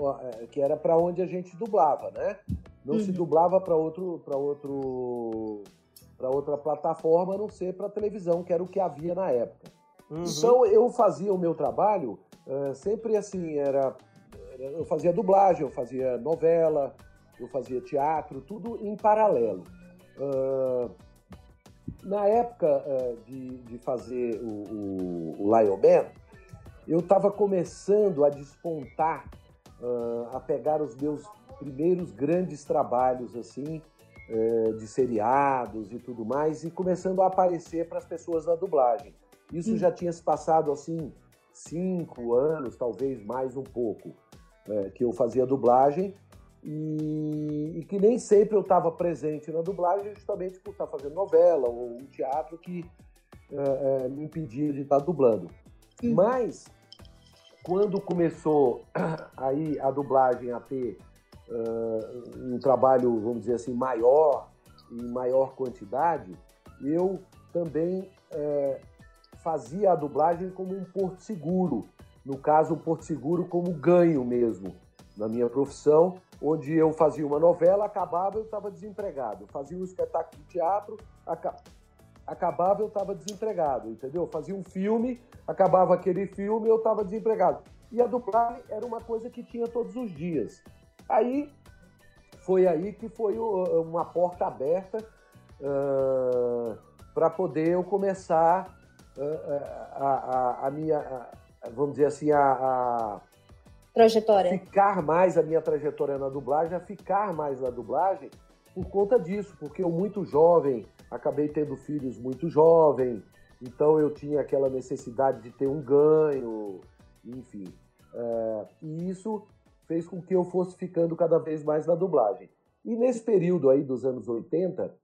que era para onde a gente dublava, né? Não uhum. se dublava para outro para outro para outra plataforma, a não ser para televisão, que era o que havia na época. Uhum. Então eu fazia o meu trabalho uh, sempre assim, era, eu fazia dublagem, eu fazia novela, eu fazia teatro, tudo em paralelo. Uh, na época uh, de, de, fazer o, o, o Lion Man, eu estava começando a despontar, a pegar os meus primeiros grandes trabalhos assim é, de seriados e tudo mais, e começando a aparecer para as pessoas da dublagem. Isso já tinha se passado assim cinco anos, talvez mais um pouco, é, que eu fazia dublagem e, e, que nem sempre eu estava presente na dublagem, justamente por estar fazendo novela ou um teatro que é, me impedia de estar dublando. Uhum. Mas quando começou aí a dublagem a ter uh, um trabalho, vamos dizer assim, maior, em maior quantidade, eu também uh, fazia a dublagem como um porto seguro. No caso, um porto seguro como ganho mesmo na minha profissão, onde eu fazia uma novela, acabava, eu estava desempregado. Fazia um espetáculo de teatro, acabava, eu estava desempregado, entendeu? Fazia um filme, acabava aquele filme, eu estava desempregado. E a dublagem era uma coisa que tinha todos os dias. Aí foi aí que foi uma porta aberta uh, para poder eu começar uh, a, a, a, minha, a, vamos dizer assim, a, trajetória. Ficar mais a minha trajetória na dublagem, a ficar mais na dublagem por conta disso, porque eu muito jovem, acabei tendo filhos muito jovem, então eu tinha aquela necessidade de ter um ganho, enfim. Uh, e isso fez com que eu fosse ficando cada vez mais na dublagem. E nesse período aí dos anos 80,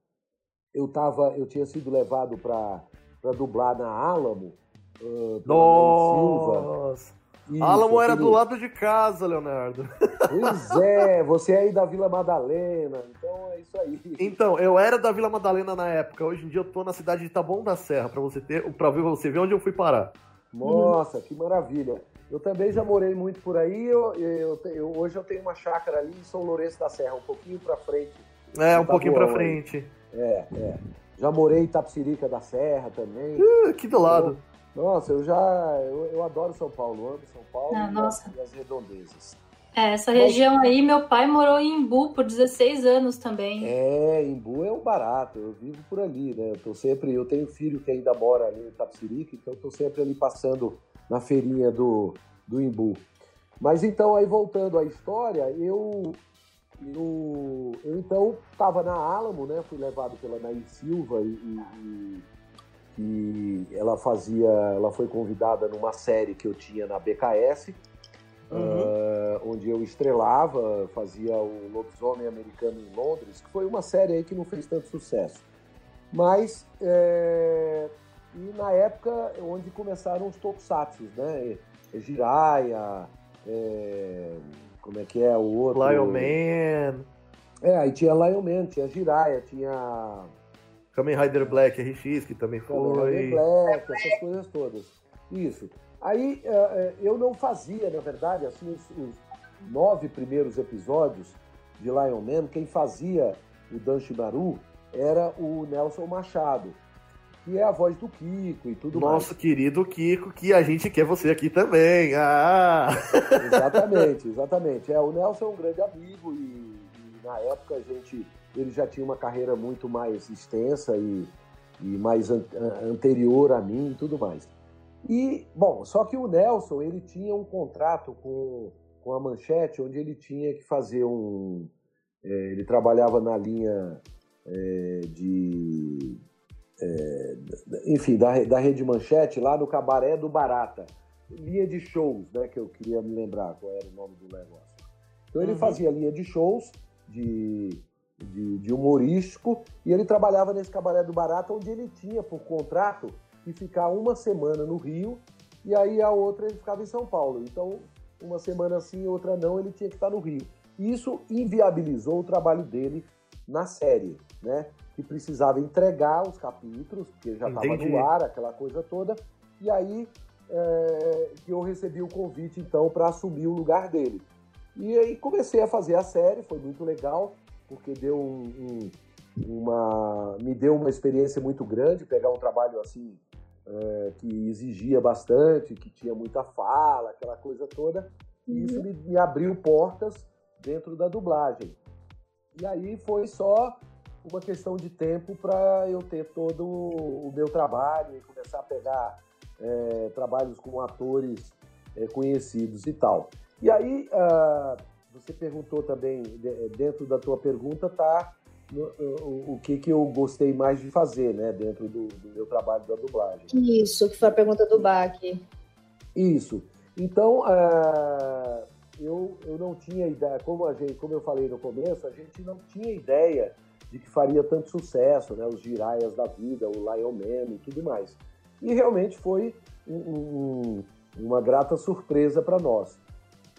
eu tava, eu tinha sido levado para dublar na Alamo, uh, Nossa! Silva. Isso, Alamo era do lado de casa, Leonardo. Pois é, você é aí da Vila Madalena, então é isso aí. Então, eu era da Vila Madalena na época, hoje em dia eu tô na cidade de Taboão da Serra, para você ter, para ver você ver onde eu fui parar. Nossa, que maravilha. Eu também já morei muito por aí. Eu, eu, eu, hoje eu tenho uma chácara ali em São Lourenço da Serra, um pouquinho para frente. É, um pouquinho para frente. É, é. Já morei em Tapsirica da Serra também. Uh, aqui do lado. Eu, nossa, eu já. Eu, eu adoro São Paulo, amo São Paulo ah, e, as, e, as, redondezas. É, essa região aí, meu pai morou em Imbu por 16 anos também. É, Imbu é um barato, eu vivo por ali, né? Eu tô sempre, eu tenho filho que ainda mora ali em Tapsirica, então eu tô sempre ali passando na feirinha do, do Imbu. Mas então, aí voltando à história, eu, eu, eu então estava na Alamo, né? Fui levado pela Nair Silva e, e, e, ela fazia, ela foi convidada numa série que eu tinha na BKS, uhum. uh, onde eu estrelava, fazia o Lobisomem Americano em Londres, que foi uma série aí que não fez tanto sucesso. Mas é, e na época onde começaram os tokusatsu, né? Jiraiya, é, como é que é o outro? Lion Man. É, aí tinha Lion Man, tinha Jiraiya, tinha... Kamen Rider Black RX, que também foi. Kamen Rider Black, essas coisas todas. Isso. Aí é, é, eu não fazia, na verdade, assim, os, os nove primeiros episódios de Lion Man, quem fazia o Dan Shimaru era o Nelson Machado que é a voz do Kiko e tudo Nosso mais. Nosso querido Kiko, que a gente quer você aqui também. Ah! Exatamente, exatamente. É, o Nelson é um grande amigo e, e, na época a gente, ele já tinha uma carreira muito mais extensa e, e mais an anterior a mim e tudo mais. E, bom, só que o Nelson, ele tinha um contrato com, com a Manchete, onde ele tinha que fazer um... É, ele trabalhava na linha é, de é, enfim, da, da Rede Manchete, lá no Cabaré do Barata. Linha de shows, né? Que eu queria me lembrar qual era o nome do negócio. Então ele uhum. fazia linha de shows de, de, de, humorístico e ele trabalhava nesse Cabaré do Barata, onde ele tinha por contrato que ficar uma semana no Rio e aí a outra ele ficava em São Paulo. Então, uma semana sim, outra não, ele tinha que estar no Rio. E isso inviabilizou o trabalho dele na série, né? que precisava entregar os capítulos, porque já estava no ar, aquela coisa toda. E aí é, que eu recebi o convite, então, para assumir o lugar dele. E aí comecei a fazer a série, foi muito legal, porque deu um, um, uma, me deu uma experiência muito grande, pegar um trabalho assim é, que exigia bastante, que tinha muita fala, aquela coisa toda. E uhum. isso me, me abriu portas dentro da dublagem. E aí foi só uma questão de tempo para eu ter todo o meu trabalho e começar a pegar é, trabalhos com atores é, conhecidos e tal. E aí, uh, você perguntou também, dentro da tua pergunta, tá o, o que, que eu gostei mais de fazer, né, dentro do, do meu trabalho da dublagem. Isso, que foi a pergunta do Bach. Isso. Então, uh, eu, eu não tinha ideia, como, a gente, como eu falei no começo, a gente não tinha ideia de que faria tanto sucesso, né, os Jiraias da vida, o Lion Man e tudo mais. E realmente foi um, um, uma grata surpresa para nós.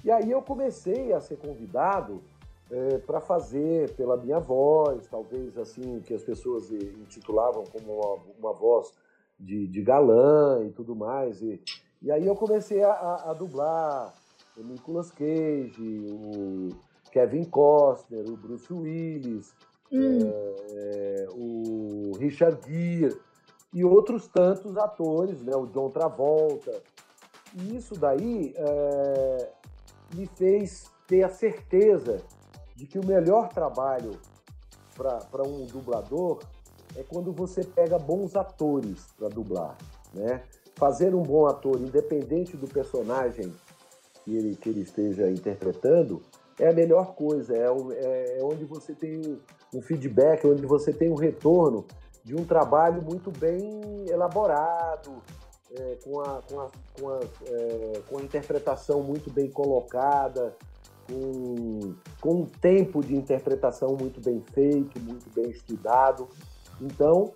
E aí eu comecei a ser convidado é, para fazer pela minha voz, talvez assim, que as pessoas intitulavam como uma, uma voz de, de, galã e tudo mais. E, e aí eu comecei a, a, a dublar o Nicolas Cage, o Kevin Costner, o Bruce Willis, hum. é, o Richard Gere e outros tantos atores, né, o John Travolta. E isso daí é, me fez ter a certeza de que o melhor trabalho para um dublador é quando você pega bons atores para dublar, né? Fazer um bom ator, independente do personagem que ele, que ele esteja interpretando, é a melhor coisa, é, é, é onde você tem um feedback, onde você tem um retorno de um trabalho muito bem elaborado, é, com, a, com, a, com, a, é, com a interpretação muito bem colocada, com, com um tempo de interpretação muito bem feito, muito bem estudado. Então,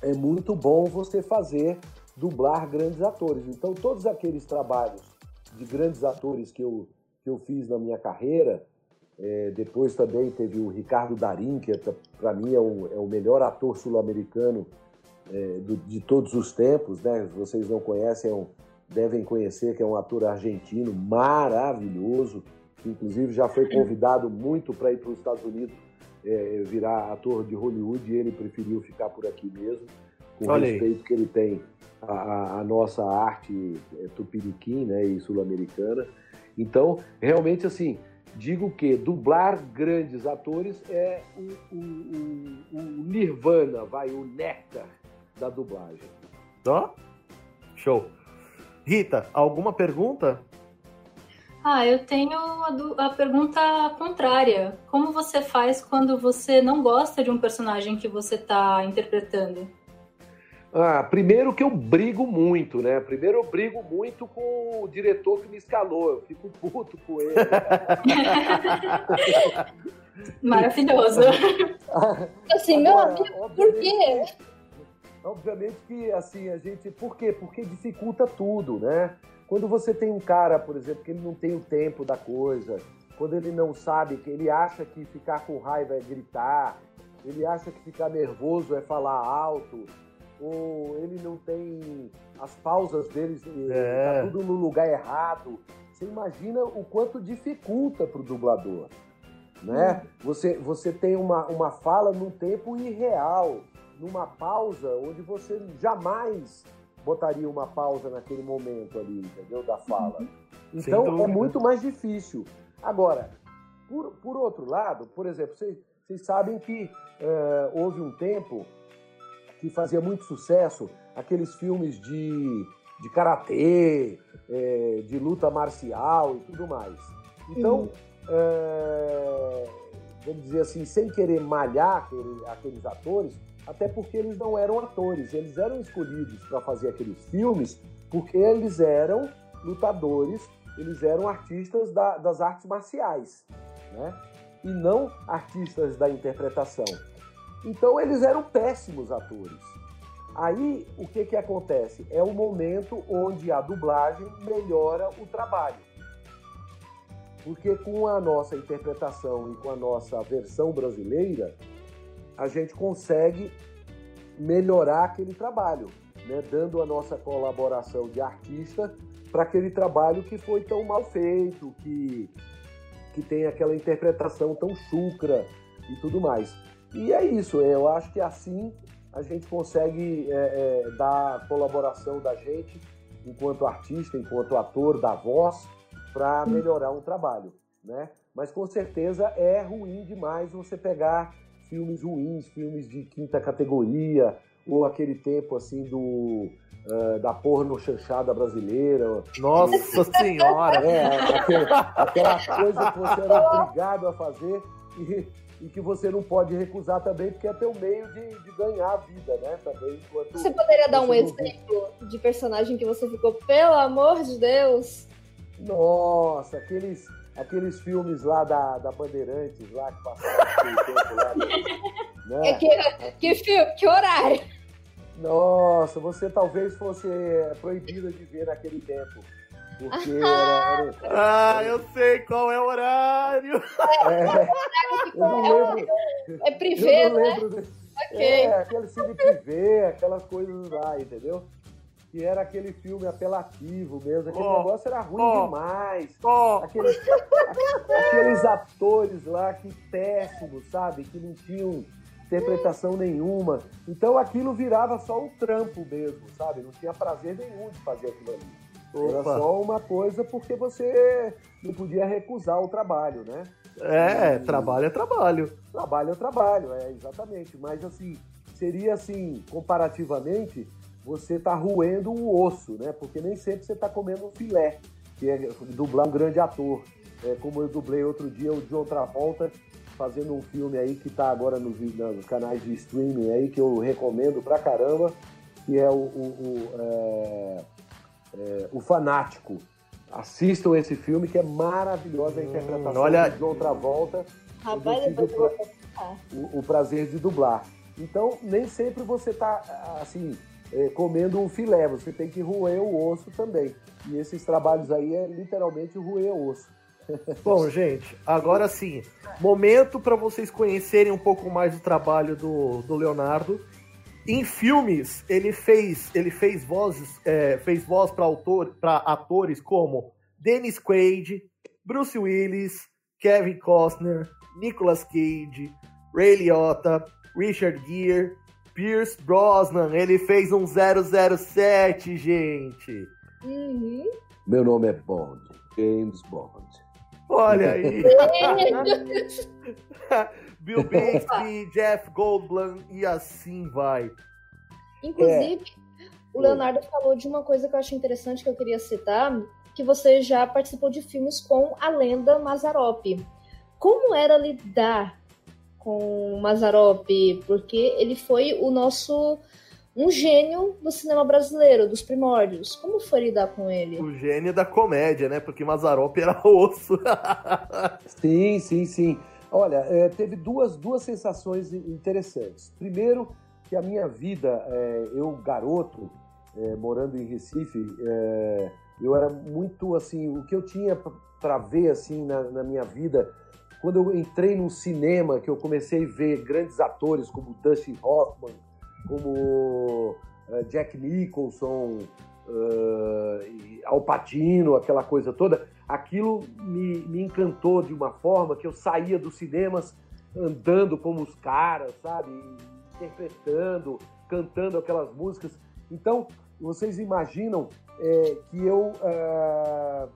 é muito bom você fazer dublar grandes atores. Então, todos aqueles trabalhos de grandes atores que eu, que eu fiz na minha carreira, é, depois também teve o Ricardo Darim, que é, para mim é o, é o, melhor ator sul-americano é, de todos os tempos. Né? Vocês não conhecem, é devem conhecer, que é um ator argentino maravilhoso que inclusive já foi convidado muito para ir para os Estados Unidos é, virar ator de Hollywood e ele preferiu ficar por aqui mesmo, com o respeito que ele tem à, nossa arte é, tupiniquim né, e sul-americana. Então, realmente, assim, digo que dublar grandes atores é o, o, o, o nirvana, vai, o néctar da dublagem. Ó, oh, show. Rita, alguma pergunta? Ah, eu tenho a, a, pergunta contrária. Como você faz quando você não gosta de um personagem que você está interpretando? Ah, primeiro que eu brigo muito, né? Primeiro eu brigo muito com o diretor que me escalou. Eu fico puto com ele. Maravilhoso. assim, meu amigo, por quê? Obviamente que, assim, a gente... Por quê? Porque dificulta tudo, né? Quando você tem um cara, por exemplo, que ele não tem o tempo da coisa, quando ele não sabe, que ele acha que ficar com raiva é gritar, ele acha que ficar nervoso é falar alto, ou ele não tem as pausas dele, é. tá tudo no lugar errado. Você imagina o quanto dificulta para o dublador. Né? Hum. Você, você tem uma, uma fala num tempo irreal, numa pausa onde você jamais botaria uma pausa naquele momento ali, entendeu? Da fala. Uhum. Então é muito mais difícil. Agora, por, por outro lado, por exemplo, vocês, vocês sabem que é, houve um tempo que fazia muito sucesso aqueles filmes de, de karatê, é, de luta marcial e tudo mais. Então, é, vamos dizer assim, sem querer malhar aquele, aqueles atores, até porque eles não eram atores, eles eram escolhidos para fazer aqueles filmes porque eles eram lutadores, eles eram artistas da, das artes marciais, né? E não artistas da interpretação. Então eles eram péssimos atores. Aí o que, que acontece? É o momento onde a dublagem melhora o trabalho. Porque com a nossa interpretação e com a nossa versão brasileira, a gente consegue melhorar aquele trabalho, né? dando a nossa colaboração de artista para aquele trabalho que foi tão mal feito, que, que tem aquela interpretação tão chucra e tudo mais. E é isso, eu acho que assim a gente consegue é, é, dar colaboração da gente, enquanto artista, enquanto ator, da voz, para melhorar um trabalho. Né? Mas com certeza é ruim demais você pegar filmes ruins, filmes de quinta categoria, ou aquele tempo assim do uh, da porno chanchada brasileira. Nossa senhora! É, aquela, aquela coisa que você era obrigado a fazer e, e que você não pode recusar também, porque é teu meio de, de ganhar a vida, né? Também enquanto Você poderia dar um exemplo de personagem que você ficou, pelo amor de Deus? Nossa, aqueles, aqueles filmes lá da, da Bandeirantes, lá que passavam aquele tempo lá. Né? É que, que filme, que horário? Nossa, você talvez fosse é, proibida de ver naquele tempo. Porque era, Ah, eu sei qual é o horário. era- é, eu não lembro. É privê, eu não né? lembro de- Ok. É, aquele cine privê, aquelas coisas lá, entendeu? Que era aquele filme apelativo mesmo. Aquele Ó, negócio era ruim ó. demais. Ó, Aqueles, aqueles atores lá que péssimos, sabe? Que não tinham interpretação nenhuma. Então aquilo virava só um trampo mesmo, sabe? Não tinha prazer nenhum de fazer aquilo ali. Era opa. só uma coisa porque você não podia recusar o trabalho, né? É, trabalho é trabalho. Trabalho é trabalho, é exatamente. Mas assim, seria assim, comparativamente, você tá roendo o osso, né? Porque nem sempre você tá comendo um filé, que é dublar um grande ator. É, como eu dublei outro dia o John Travolta, fazendo um filme aí que tá agora nos, nos canais de streaming aí, que eu recomendo pra caramba, que é o, o, o, é, é, o Fanático. Assistam esse filme que é maravilhosa a interpretação olha- do John Travolta Rapaz, eu pensar. o, o prazer de dublar. Então, nem sempre você tá, assim, eh, comendo um filé, você tem que roer o osso também. E esses trabalhos aí é literalmente roer o osso. Bom, gente, agora sim, momento para vocês conhecerem um pouco mais do trabalho do, do Leonardo. Em filmes, ele fez, ele fez vozes, é, fez voz para autor, para atores como Dennis Quaid, Bruce Willis, Kevin Costner, Nicolas Cage, Ray Liotta, Richard Gere, Pierce Brosnan. Ele fez um 007, gente. Uhum. Meu nome é Bond, James Bond. Olha aí. Bill Bixby, Jeff Goldblum e assim vai. Inclusive, o Leonardo falou de uma coisa que eu achei interessante que eu queria citar, que você já participou de filmes com a lenda Mazarop. Como era lidar com o Mazarop? Porque ele foi o nosso um gênio do cinema brasileiro, dos primórdios. Como foi lidar com ele? O gênio da comédia, né? Porque Mazarop era osso. Sim, sim, sim. Olha, eh, teve duas, duas sensações interessantes. Primeiro, que a minha vida, eh, eu garoto, eh, morando em Recife, eh, eu era muito assim, o que eu tinha para ver assim na, na minha vida, quando eu entrei num cinema, que eu comecei a ver grandes atores como Dustin Hoffman, como eh, Jack Nicholson, e Al Pacino, aquela coisa toda, aquilo me, me encantou de uma forma que eu saía dos cinemas andando como os caras, sabe? Interpretando, cantando aquelas músicas. Então, vocês imaginam é, que eu é,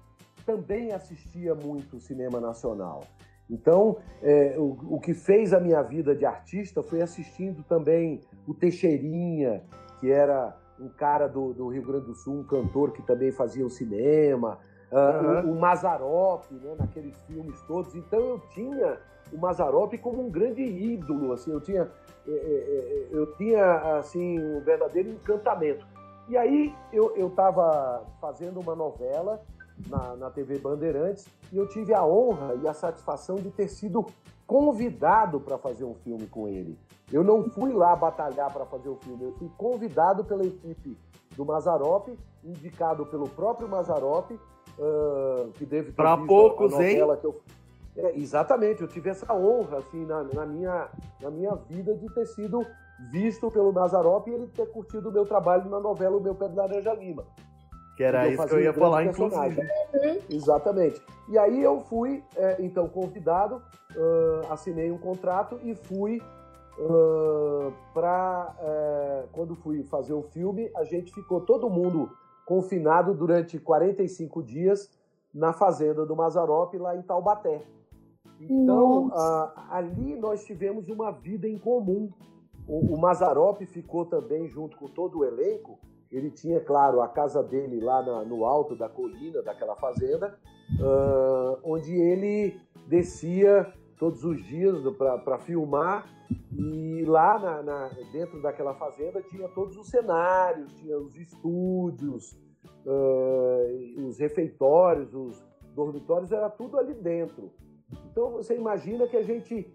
também assistia muito cinema nacional. Então, é, o, o que fez a minha vida de artista foi assistindo também o Teixeirinha, que era um cara do, do Rio Grande do Sul, um cantor que também fazia o cinema, Aham. o, o Mazarop, né, naqueles filmes todos. Então eu tinha o Mazarop como um grande ídolo, assim, eu tinha, eh, eh, eh, eu tinha assim um verdadeiro encantamento. E aí eu estava fazendo uma novela na, na TV Bandeirantes e eu tive a honra e a satisfação de ter sido convidado para fazer um filme com ele. Eu não fui lá batalhar para fazer o filme, eu fui convidado pela equipe do Mazarop, indicado pelo próprio Mazarop, ah, que deve ter Pra visto poucos, a novela que eu é, exatamente, eu tive essa honra assim na, na minha, na minha vida de ter sido visto pelo Mazarop e ele ter curtido o meu trabalho na novela O Meu Pé de Laranja Lima. Que era isso que eu ia um falar, personagem. inclusive. Exatamente. E aí eu fui, é, então, convidado, ah, assinei um contrato e fui para. quando fui fazer o filme, a gente ficou todo mundo confinado durante 45 dias na fazenda do Mazarop, lá em Taubaté. Então, ali nós tivemos uma vida em comum. O, o Mazarop ficou também junto com todo o elenco. Ele tinha, claro, a casa dele lá na- no alto da colina daquela fazenda, ah, onde ele descia todos os dias para filmar. E lá na, na, dentro daquela fazenda tinha todos os cenários, tinha os estúdios, uh, os refeitórios, os dormitórios, era tudo ali dentro. Então você imagina que a gente.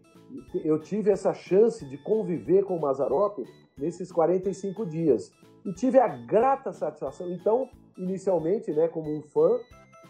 Eu tive essa chance de conviver com o Mazarop nesses 45 dias. E tive a grata satisfação, então, inicialmente, né, como um fã,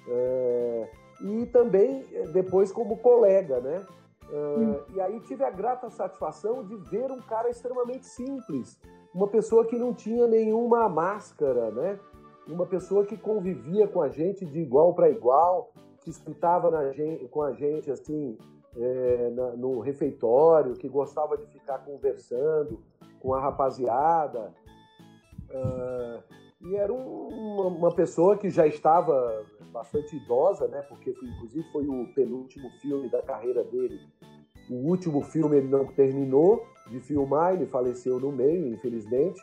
é, e também eh, depois como colega, né? Uh, e aí tive a grata satisfação de ver um cara extremamente simples, uma pessoa que não tinha nenhuma máscara, né? Uma pessoa que convivia com a gente de igual para igual, que escutava gente, com a gente assim é, na, no refeitório, que gostava de ficar conversando com a rapaziada. Uh, e era um, uma, uma, pessoa que já estava bastante idosa, né? Porque inclusive foi o penúltimo filme da carreira dele. O último filme ele não terminou de filmar, ele faleceu no meio, infelizmente.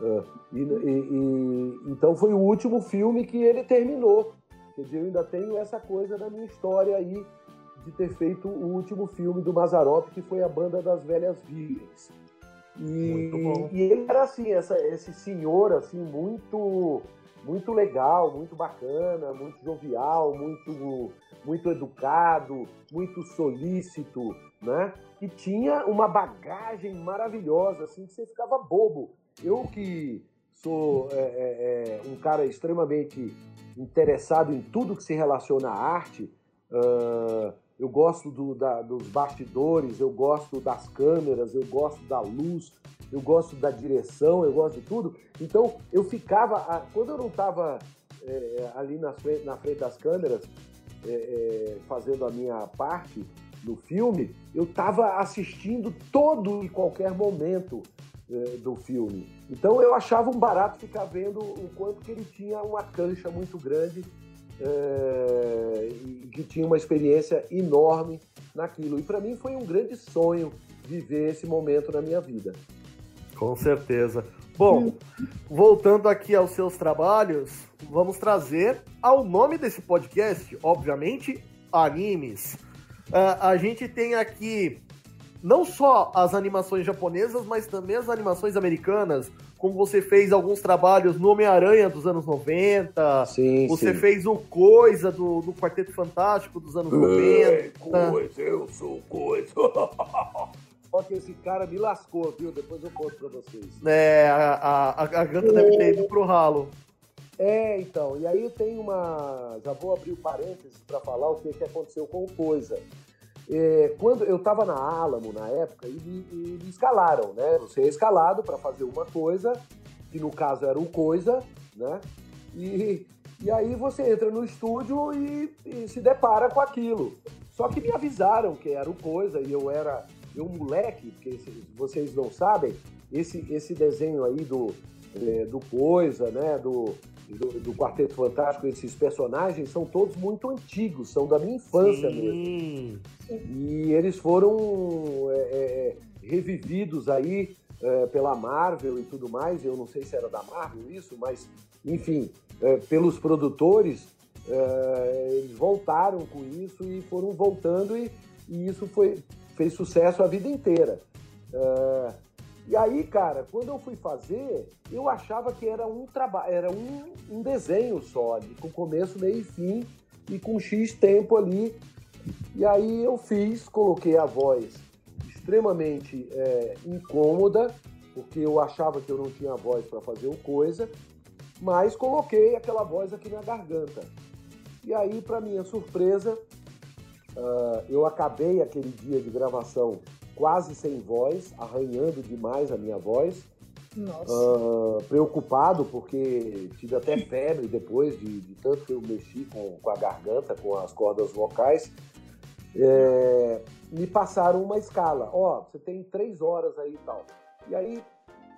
Uh, e, e, e, então foi o último filme que ele terminou. Quer dizer, eu ainda tenho essa coisa da minha história aí de ter feito o último filme do Mazarop, que foi a Banda das Velhas Virgens. E, e ele era assim, essa, esse senhor assim muito muito legal, muito bacana, muito jovial, muito muito educado, muito solícito, né? E tinha uma bagagem maravilhosa, assim, que você ficava bobo. Eu que sou é, é, é um cara extremamente interessado em tudo que se relaciona à arte, uh, eu gosto do, da, dos bastidores, eu gosto das câmeras, eu gosto da luz, eu gosto da direção, eu gosto de tudo. Então eu ficava, quando eu não estava é, ali na frente, na frente das câmeras, é, é, fazendo a minha parte no filme, eu estava assistindo todo e qualquer momento é, do filme. Então eu achava um barato ficar vendo o quanto que ele tinha uma cancha muito grande é, que tinha uma experiência enorme naquilo. E para mim foi um grande sonho viver esse momento na minha vida. Com certeza. Bom, voltando aqui aos seus trabalhos, vamos trazer ao nome desse podcast, obviamente, animes. Uh, a gente tem aqui não só as animações japonesas, mas também as animações americanas, como você fez alguns trabalhos no Homem-Aranha dos anos 90. Sim, você sim. fez o Coisa do, do Quarteto Fantástico dos anos 90. É, coisa, eu sou coisa. Só que esse cara me lascou, viu? Depois eu conto pra vocês. É, a, a, a garganta deve ter ido pro ralo. É, então. E aí tem uma. Já vou abrir o parênteses para falar o que, que aconteceu com o Coisa. É, quando eu estava na Alamo na época e me, me escalaram, né? Você é escalado para fazer uma coisa, que no caso era o coisa, né? E, e aí você entra no estúdio e, e, se depara com aquilo. Só que me avisaram que era o coisa e eu era eu moleque, porque vocês não sabem, esse, esse desenho aí do, é, do coisa, né? Do, do, do, Quarteto Fantástico, esses personagens são todos muito antigos, são da minha infância Sim. mesmo. E eles foram é, é, revividos aí é, pela Marvel e tudo mais. Eu não sei se era da Marvel isso, mas enfim, é, pelos produtores, é, eles voltaram com isso e foram voltando e, e isso foi, fez sucesso a vida inteira. E aí, cara, quando eu fui fazer, eu achava que era um trabalho, era um, um desenho só, ali, com começo, meio e fim, e com X tempo ali. E aí eu fiz, coloquei a voz extremamente é, incômoda, porque eu achava que eu não tinha voz para fazer o coisa, mas coloquei aquela voz aqui na garganta. E aí, para minha surpresa, uh, eu acabei aquele dia de gravação quase sem voz, arranhando demais a minha voz. Uh, preocupado porque tive até febre depois de, de, tanto que eu mexi com, com a garganta, com as cordas vocais. É, me passaram uma escala. Ó, oh, você tem três horas aí e tal. E aí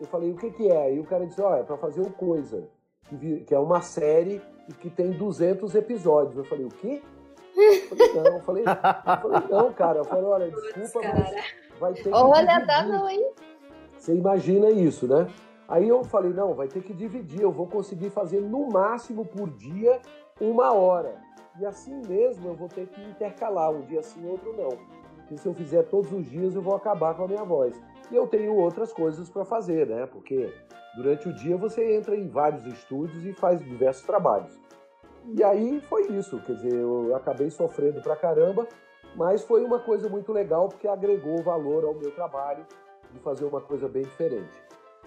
eu falei, o que que é? E o cara disse, ó, oh, é pra fazer o Coisa, que, que é uma série que tem 200 episódios. Eu falei, o quê? Eu falei, não, eu falei, eu falei, não, cara. Eu falei, olha, desculpa, mas vai ter Olha, dá não, hein? Você imagina isso, né? Aí eu falei, não, vai ter que dividir, eu vou conseguir fazer no máximo por dia uma hora. E assim mesmo eu vou ter que intercalar, um dia sim, outro não. que se eu fizer todos os dias eu vou acabar com a minha voz. E eu tenho outras coisas para fazer, né? Porque durante o dia você entra em vários estúdios e faz diversos trabalhos. E aí foi isso, quer dizer, eu acabei sofrendo pra caramba, mas foi uma coisa muito legal porque agregou valor ao meu trabalho de fazer uma coisa bem diferente.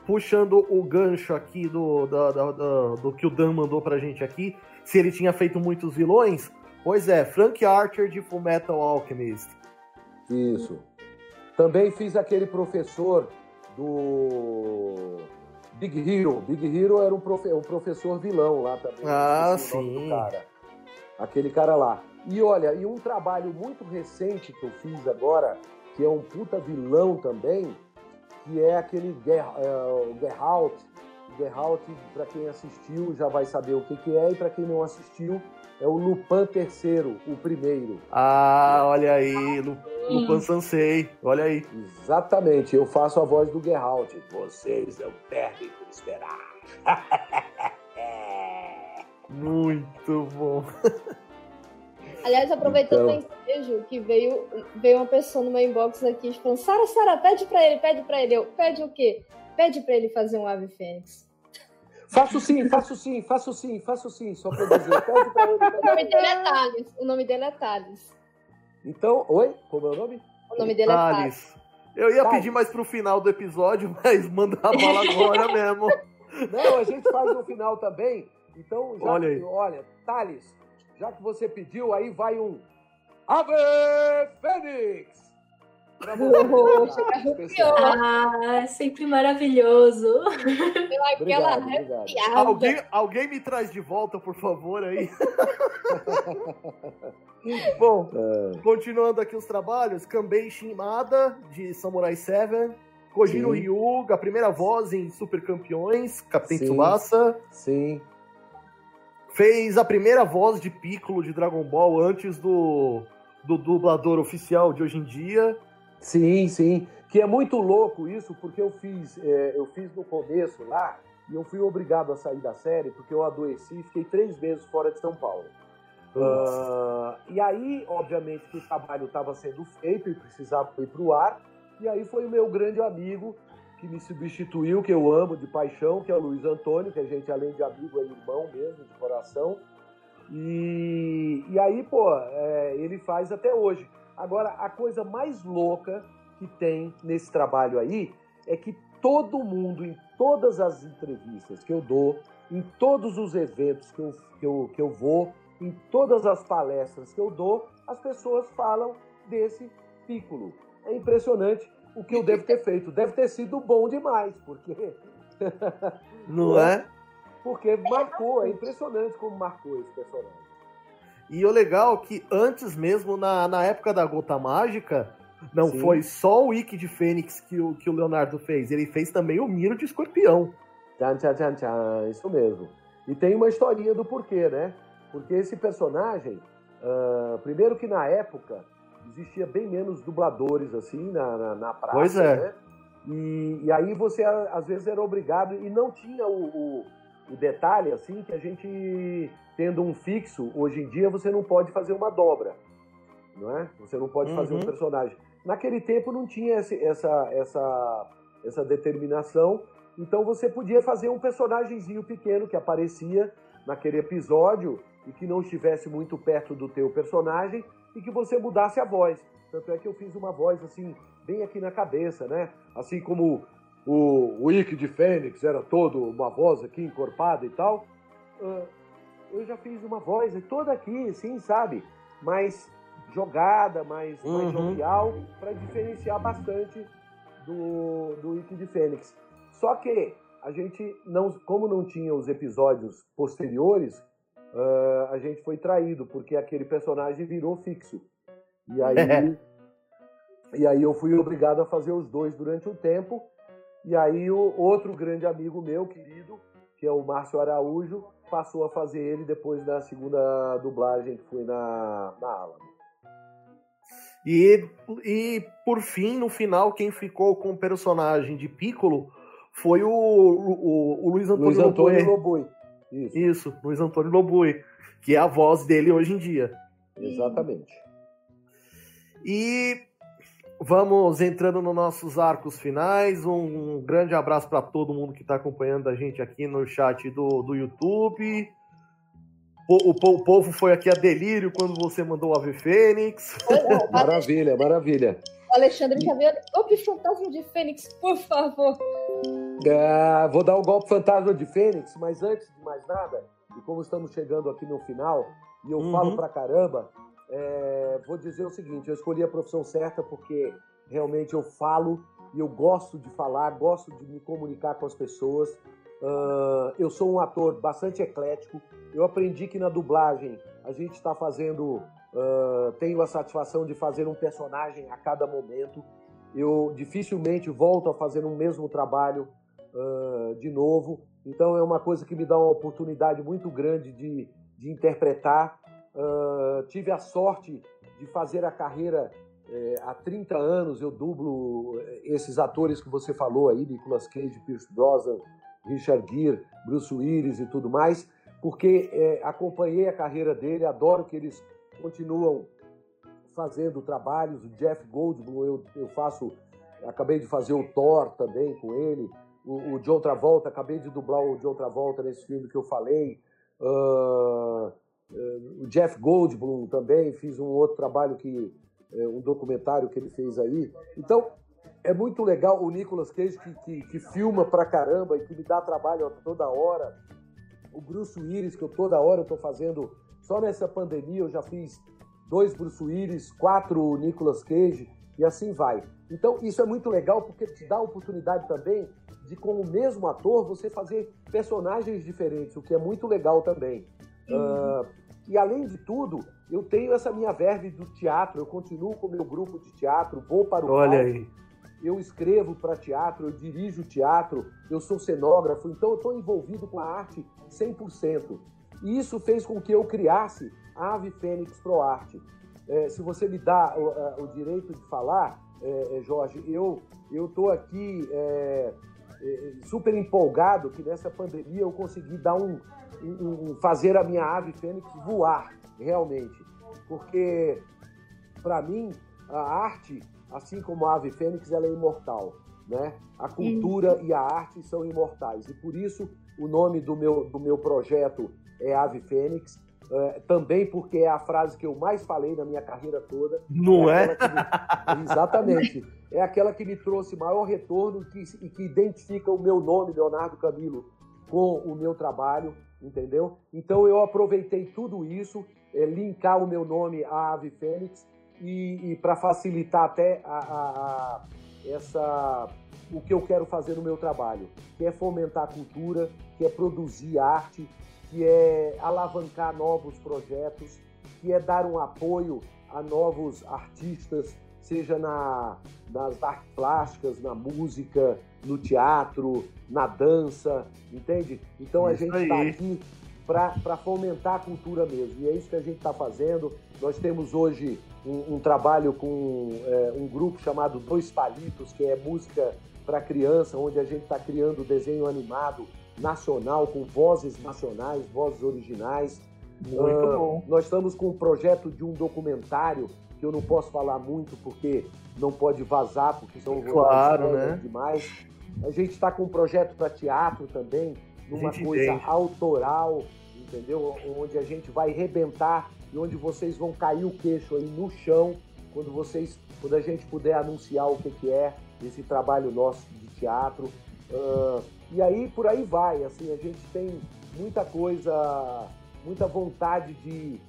Puxando o gancho aqui do, da, da, do que o Dan mandou pra gente aqui, se ele tinha feito muitos vilões, pois é, Frank Archer de Fullmetal Alchemist. Isso. Também fiz aquele professor do Big Hero. Big Hero era um, profe... um professor vilão lá também. Ah, sim. Cara. Aquele cara lá. E olha, e um trabalho muito recente que eu fiz agora, que é um puta vilão também, que é aquele Ger, é, Geralt. Geralt, para quem assistiu, já vai saber o que, que é, e para quem não assistiu, é o Lupin III, o primeiro. Ah, olha aí, Lupin Sansei, olha aí. Exatamente, eu faço a voz do Geralt. Vocês não perdem por esperar. Muito bom. Aliás, aproveitando então... o ensejo, que veio, veio uma pessoa no meu inbox aqui falando: Sara, Sara, pede pra ele, pede pra ele. Eu, pede o quê? Pede pra ele fazer um ave fênix. Faço sim, faço sim, faço sim, faço sim, só pra dizer. Pede pra ele. O nome dele é Thales. O nome dele é Thales. Então, oi? Como é o nome? O nome dele Thales. é Thales. Eu ia Thales. pedir mais pro final do episódio, mas manda a bola agora mesmo. Não, a gente faz no final também. Então, já olha, aí. olha, Thales, já que você pediu, aí vai um Ave Fênix! ah, é sempre maravilhoso. Obrigado, obrigado. Alguém, alguém me traz de volta, por favor, aí. Bom, é. continuando aqui os trabalhos, Kanbei Shimada, de Samurai 7, Kojiro Sim. Ryuga, a primeira voz em Super Campeões, Capitão Sim. Tsubasa. Sim. Fez a primeira voz de Piccolo de Dragon Ball antes do, do dublador oficial de hoje em dia. Sim, sim. Que é muito louco isso, porque eu fiz, é, eu fiz no começo lá, e eu fui obrigado a sair da série, porque eu adoeci e fiquei três meses fora de São Paulo. Uh, e aí, obviamente, que o trabalho estava sendo feito e precisava ir para o ar. E aí foi o meu grande amigo que me substituiu, que eu amo de paixão, que é o Luiz Antônio, que a gente, além de amigo, é irmão mesmo, de coração. E, e aí, pô, é, ele faz até hoje. Agora, a coisa mais louca que tem nesse trabalho aí é que todo mundo, em todas as entrevistas que eu dou, em todos os eventos que eu, que eu, que eu vou, em todas as palestras que eu dou, as pessoas falam desse Piccolo. É impressionante o que eu devo ter feito. Deve ter sido bom demais, porque. Não é? Porque marcou, é impressionante como marcou esse personagem. E o legal é que antes mesmo, na, na época da Gota Mágica, não Sim. foi só o Wiki de Fênix que o, que o Leonardo fez, ele fez também o Miro de Escorpião. Tchan, tchan, tchan, tchan, isso mesmo. E tem uma historinha do porquê, né? Porque esse personagem, uh, primeiro que na época existia bem menos dubladores assim na, na, na praça, pois é. né? E, e, aí você às vezes era obrigado e não tinha o, o, o detalhe assim que a gente tendo um fixo, hoje em dia você não pode fazer uma dobra, não é? Você não pode uhum. fazer um uhum. personagem. Naquele tempo não tinha esse, essa, essa, essa determinação, então você podia fazer um personagemzinho pequeno que aparecia naquele episódio e que não estivesse muito perto do teu personagem e que você mudasse a voz. Tanto é que eu fiz uma voz assim, bem aqui na cabeça, né? Assim como o, o Ike de Fênix era todo uma voz aqui encorpada e tal. Uh, eu já fiz uma voz toda aqui, assim, sabe? Mais jogada, mais, uhum. mais jovial, para diferenciar bastante do, do Wiki de Fênix. Só que a gente, não, como não tinha os episódios posteriores, uh, a gente foi traído, porque aquele personagem virou fixo. E aí, e aí eu fui obrigado a fazer os dois durante um tempo. E aí o outro grande amigo meu, querido, que é o Márcio Araújo, passou a fazer ele depois da segunda dublagem que foi na, na Alamo. E, e por fim, no final, quem ficou com o personagem de Piccolo foi o, o, o Luiz Antônio, Luiz Antônio Lobui. Isso. Isso, Luiz Antônio Lobui, que é a voz dele hoje em dia. Exatamente. E vamos entrando nos nossos arcos finais. Um grande abraço para todo mundo que está acompanhando a gente aqui no chat do, do YouTube. O, o, o, povo foi aqui a delírio quando você mandou o Ave Fênix. maravilha, maravilha. O Alexandre já veio. Golpe fantasma de Fênix, por favor. É, vou dar o um golpe fantasma de Fênix, mas antes de mais nada, e como estamos chegando aqui no final, e eu uhum. falo pra caramba, é, vou dizer o seguinte: eu escolhi a profissão certa porque realmente eu falo e eu gosto de falar, gosto de me comunicar com as pessoas. Uh, eu sou um ator bastante eclético. Eu aprendi que na dublagem a gente está fazendo, uh, tenho a satisfação de fazer um personagem a cada momento. Eu dificilmente volto a fazer um mesmo trabalho uh, de novo. Então é uma coisa que me dá uma oportunidade muito grande de, de interpretar. tive a sorte de fazer a carreira há 30 anos eu dublo esses atores que você falou aí, Nicolas Cage, Pierce Brosnan, Richard Gere, Bruce Willis e tudo mais, porque acompanhei a carreira dele, adoro que eles continuam fazendo trabalhos. O Jeff Goldblum, eu, eu faço, acabei de fazer o Thor também com ele. O, o John Travolta, acabei de dublar o John Travolta nesse filme que eu falei. Uh, uh, o Jeff Goldblum também, fiz um outro trabalho que uh, um documentário que ele fez aí. Então, é muito legal o Nicolas Cage que, que, que, filma pra caramba e que me dá trabalho toda hora. O Bruce Willis, que eu toda hora estou fazendo. Só nessa pandemia eu já fiz dois Bruce Willis, quatro Nicolas Cage e assim vai. Então isso é muito legal porque te dá a oportunidade também de, com o mesmo ator, você fazer personagens diferentes, o que é muito legal também. Uhum. Uh, e além de tudo, eu tenho essa minha verve do teatro, eu continuo com o meu grupo de teatro, vou para o Olha palco, aí eu escrevo para teatro, eu dirijo teatro, eu sou cenógrafo, então eu estou envolvido com a arte 100%. E isso fez com que eu criasse a Ave Fênix Pro Arte. É, se você me dá o, o direito de falar, é, é Jorge, eu estou aqui é, é, super empolgado que nessa pandemia eu consegui dar um, um, um fazer a minha Ave Fênix voar, realmente. Porque, para mim, a arte assim como a ave fênix, ela é imortal. Né? A cultura uhum. e a arte são imortais. E por isso o nome do meu, do meu projeto é Ave Fênix. É, também porque é a frase que eu mais falei na minha carreira toda. Não é? é? Me... Exatamente. É aquela que me trouxe maior retorno que, e que identifica o meu nome, Leonardo Camilo, com o meu trabalho, entendeu? Então eu aproveitei tudo isso, é, linkar o meu nome à Ave Fênix e, e para facilitar até a, a, a, essa o que eu quero fazer no meu trabalho, que é fomentar a cultura, que é produzir arte, que é alavancar novos projetos, que é dar um apoio a novos artistas, seja na, nas artes plásticas, na música, no teatro, na dança, entende? Então a gente está aqui para fomentar a cultura mesmo. E é isso que a gente está fazendo. Nós temos hoje um, um trabalho com é, um grupo chamado Dois Palitos, que é música para criança, onde a gente está criando desenho animado nacional, com vozes nacionais, vozes originais. Muito uh, bom. Nós estamos com um projeto de um documentário que eu não posso falar muito porque não pode vazar, porque são claro, né? demais. A gente está com um projeto para teatro também, numa coisa autoral, entendeu? Onde a gente vai rebentar e onde vocês vão cair o queixo aí no chão quando vocês, quando a gente puder anunciar o que, que é esse trabalho nosso de teatro. Uh, e aí por aí vai, assim, a gente tem muita coisa, muita vontade de,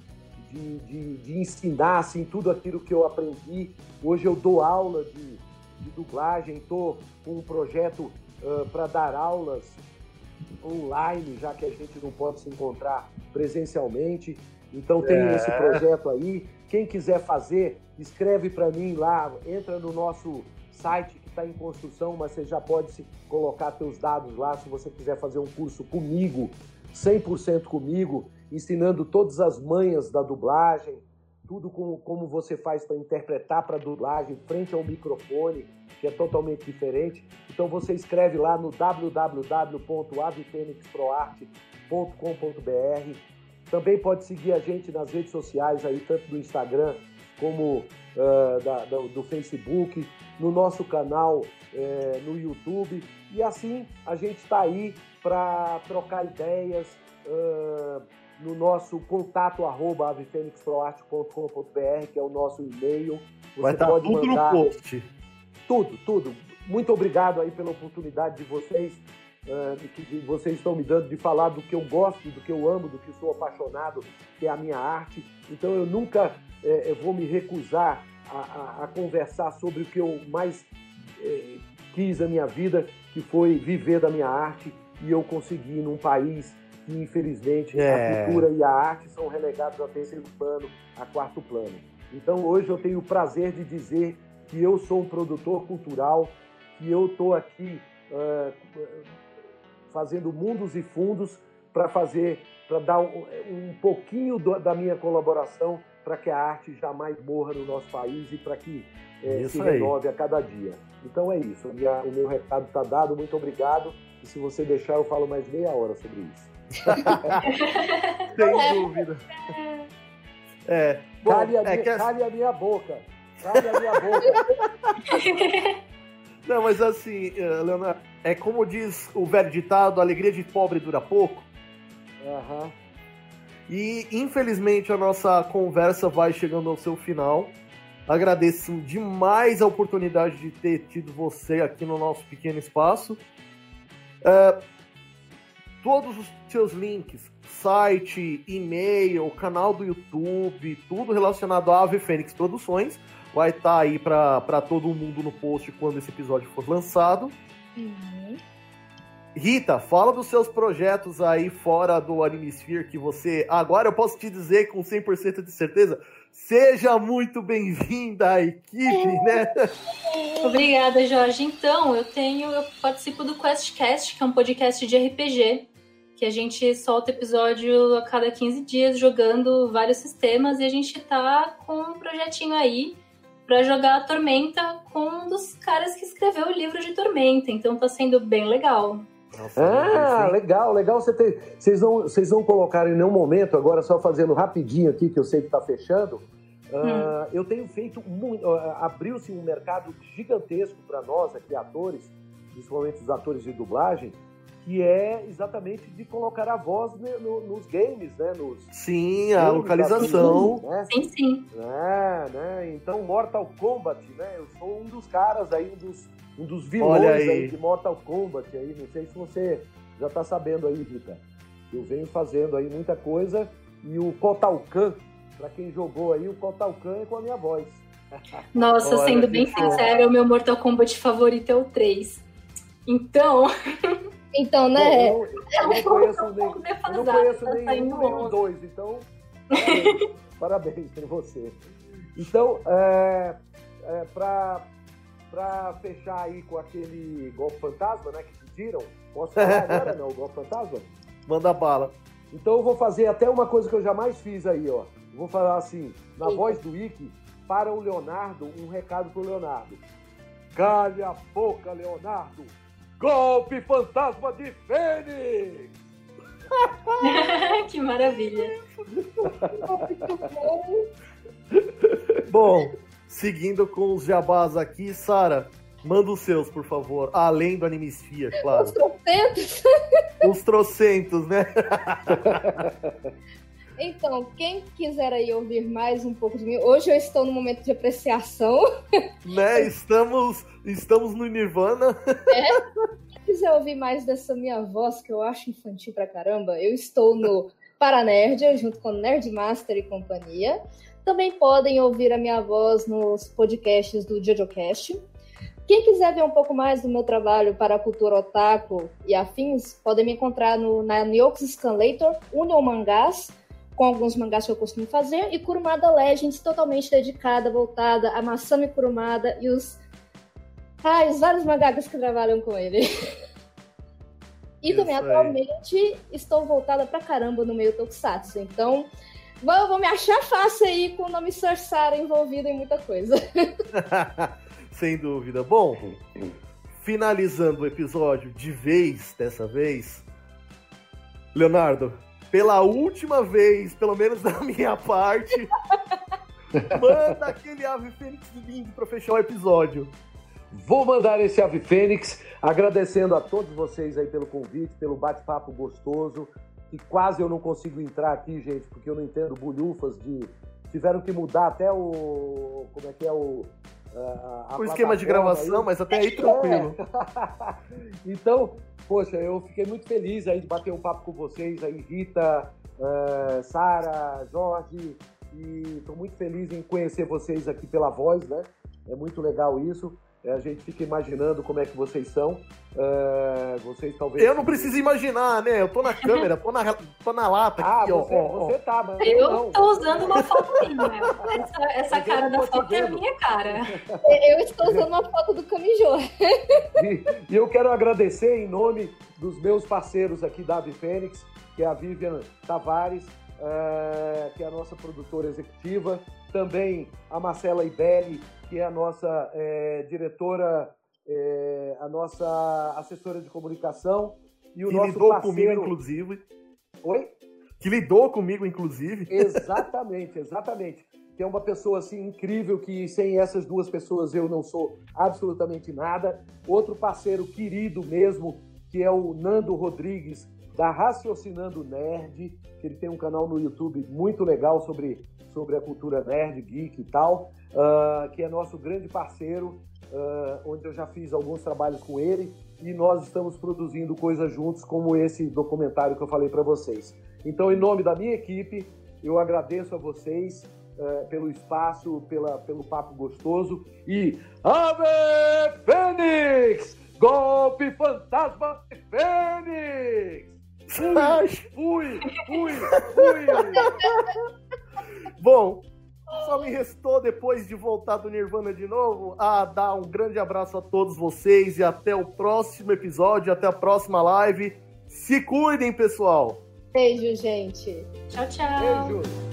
de, de, de ensinar assim, tudo aquilo que eu aprendi. Hoje eu dou aula de, de dublagem, estou com um projeto uh, para dar aulas online, já que a gente não pode se encontrar presencialmente. Então tem é. esse projeto aí. Quem quiser fazer, escreve para mim lá, entra no nosso site está em construção, mas você já pode se colocar seus dados lá se você quiser fazer um curso comigo, 100% comigo, ensinando todas as manhas da dublagem, tudo como, como você faz para interpretar para dublagem frente ao microfone, que é totalmente diferente. Então você escreve lá no www.avefenixproarte.com.br também pode seguir a gente nas redes sociais aí, tanto no Instagram como uh, da, do, do, Facebook, no nosso canal uh, no YouTube. E assim a gente está aí para trocar ideias uh, no nosso contato arroba avefenixproarte.com.br, que é o nosso e-mail. Você Vai estar tá pode tudo mandar no post. Tudo, tudo. Muito obrigado aí pela oportunidade de vocês uh, que vocês estão me dando de falar do que eu gosto, do que eu amo, do que sou apaixonado, que é a minha arte. Então eu nunca eh, vou me recusar a, a, a, conversar sobre o que eu mais eh, quis na minha vida, que foi viver da minha arte, e eu consegui num país que infelizmente é. a cultura e a arte são relegados a terceiro plano, a quarto plano. Então hoje eu tenho o prazer de dizer que eu sou um produtor cultural, que eu estou aqui uh, fazendo mundos e fundos para fazer, para dar um, um pouquinho do, da minha colaboração para que a arte jamais morra no nosso país e para que é, se renove a cada dia. Então é isso. Minha, o meu recado está dado. Muito obrigado. E se você deixar, eu falo mais meia hora sobre isso. Sem dúvida. É. Bom, cale, a é minha, cale a minha boca. Cale a minha boca. Não, mas assim, eh, Leonardo, é como diz o velho ditado, a alegria de pobre dura pouco. Uhum. E infelizmente a nossa conversa vai chegando ao seu final. Agradeço demais a oportunidade de ter tido você aqui no nosso pequeno espaço. Uh, todos os seus links, site, e-mail, canal do YouTube, tudo relacionado à Ave Fênix Produções, vai estar tá aí para todo mundo no post quando esse episódio for lançado. Uhum. Rita, fala dos seus projetos aí fora do Animesphere que você. Agora eu posso te dizer com 100% de certeza. Seja muito bem-vinda à equipe, né? Obrigada, Jorge. Então, eu tenho, eu participo do QuestCast, que é um podcast de RPG, que a gente solta episódio a cada 15 dias jogando vários sistemas e a gente tá com um projetinho aí para jogar a Tormenta com um dos caras que escreveu o livro de Tormenta. Então tá sendo bem legal. Nossa, ah, legal, legal. Você ter, vocês, não, vocês não colocaram em nenhum momento, agora só fazendo rapidinho aqui, que eu sei que está fechando. Uh, hum. Eu tenho feito muito. Uh, Abriu-se um mercado gigantesco para nós, aqui, atores, principalmente os atores de dublagem, que é exatamente de colocar a voz né, no, nos games, né? Nos sim, a localização. né? Sim, sim. É, né? Então, Mortal Kombat, né? Eu sou um dos caras aí, um dos, um dos vilões aí. aí. de Mortal Kombat aí. Não sei se você já tá sabendo aí, Rita. Eu venho fazendo aí muita coisa e o Kotalkan, para quem jogou aí, o Kotalkan é com a minha voz. Nossa, Olha, sendo bem sincero, o meu Mortal Kombat favorito é o 3. Então, Então, né? Bom, eu, eu, não conheço nem, eu não conheço nem tá um, nem dois, então parabéns, para você. Então, é, é, para fechar aí com aquele golpe fantasma, né, que pediram, posso falar agora, não, o golpe fantasma? Manda bala. Então eu vou fazer até uma coisa que eu jamais fiz aí, ó. vou falar assim, na voz do Wiki, para o Leonardo, um recado pro Leonardo. Calha a boca, Leonardo! Golpe Fantasma de Fênix! que maravilha! Bom, seguindo com os jabás aqui, Sara, manda os seus, por favor. Além do Animesphere, claro. Os trocentos. Os trocentos, né? Então, quem quiser aí ouvir mais um pouco de mim, hoje eu estou no momento de apreciação. Né? Estamos, estamos no Nirvana. É. Quem quiser ouvir mais dessa minha voz, que eu acho infantil pra caramba, eu estou no Paranerd, junto com Nerd Master e companhia. Também podem ouvir a minha voz nos podcasts do JojoCast. Quem quiser ver um pouco mais do meu trabalho para a cultura otaku e afins, podem me encontrar no, na Niox Scanlator, Union Mangás, com alguns mangás que eu costumo fazer, e Kurumada Legends, totalmente dedicada, voltada a Masami Kurumada e os, ah, os vários mangakas que trabalham com ele. e Isso também, aí. atualmente, estou voltada pra caramba no meio Tokusatsu, então vou, vou me achar fácil aí com o nome Sarsara envolvido em muita coisa. Sem dúvida. Bom, finalizando o episódio de vez, dessa vez, Leonardo, pela última vez, pelo menos da minha parte, Manda aquele ave fênix lindo pra fechar o episódio. Vou mandar esse ave fênix, agradecendo a todos vocês aí pelo convite, pelo bate-papo gostoso, que quase eu não consigo entrar aqui, gente, porque eu não entendo bolhufas de... Tiveram que mudar até o... como é que é o... A, a o esquema de gravação, aí. mas até aí tranquilo. É. então, poxa, eu fiquei muito feliz aí de bater um papo com vocês aí, Rita, uh, Sara, Jorge, e estou muito feliz em conhecer vocês aqui pela voz, né? É muito legal isso. É, a gente fica imaginando como é que vocês são. Uh, vocês talvez. Eu não preciso imaginar, né? Eu tô na câmera, tô na, tô na lata aqui, ah, você, ó, Você tá, mas eu não. tô usando uma foto minha. Essa, essa cara da foto é a minha cara. Eu estou usando uma foto do Camijô. E, e eu quero agradecer em nome dos meus parceiros aqui da Ave Fênix, que é a Vivian Tavares, uh, que é a nossa produtora executiva, também a Marcela Ibelli, que é a nossa é, diretora, é, a nossa assessora de comunicação. E o que nosso lidou parceiro... comigo, inclusive. Oi? Que lidou comigo, inclusive. Exatamente, exatamente. Que é uma pessoa assim incrível que sem essas duas pessoas eu não sou absolutamente nada. Outro parceiro querido mesmo, que é o Nando Rodrigues, da Raciocinando Nerd, que ele tem um canal no YouTube muito legal sobre, sobre a cultura nerd, geek e tal uh, que é nosso grande parceiro, uh, onde eu já fiz alguns trabalhos com ele e nós estamos produzindo coisas juntos, como esse documentário que eu falei para vocês. Então, em nome da minha equipe, eu agradeço a vocês uh, pelo espaço, pela, pelo papo gostoso e Ave Fênix! Golpe fantasma Fênix! Fui, fui, fui! Bom, só me restou, depois de voltar do Nirvana de novo, a dar um grande abraço a todos vocês e até o próximo episódio, até a próxima live. Se cuidem, pessoal! Beijo, gente. Tchau, tchau. Beijo.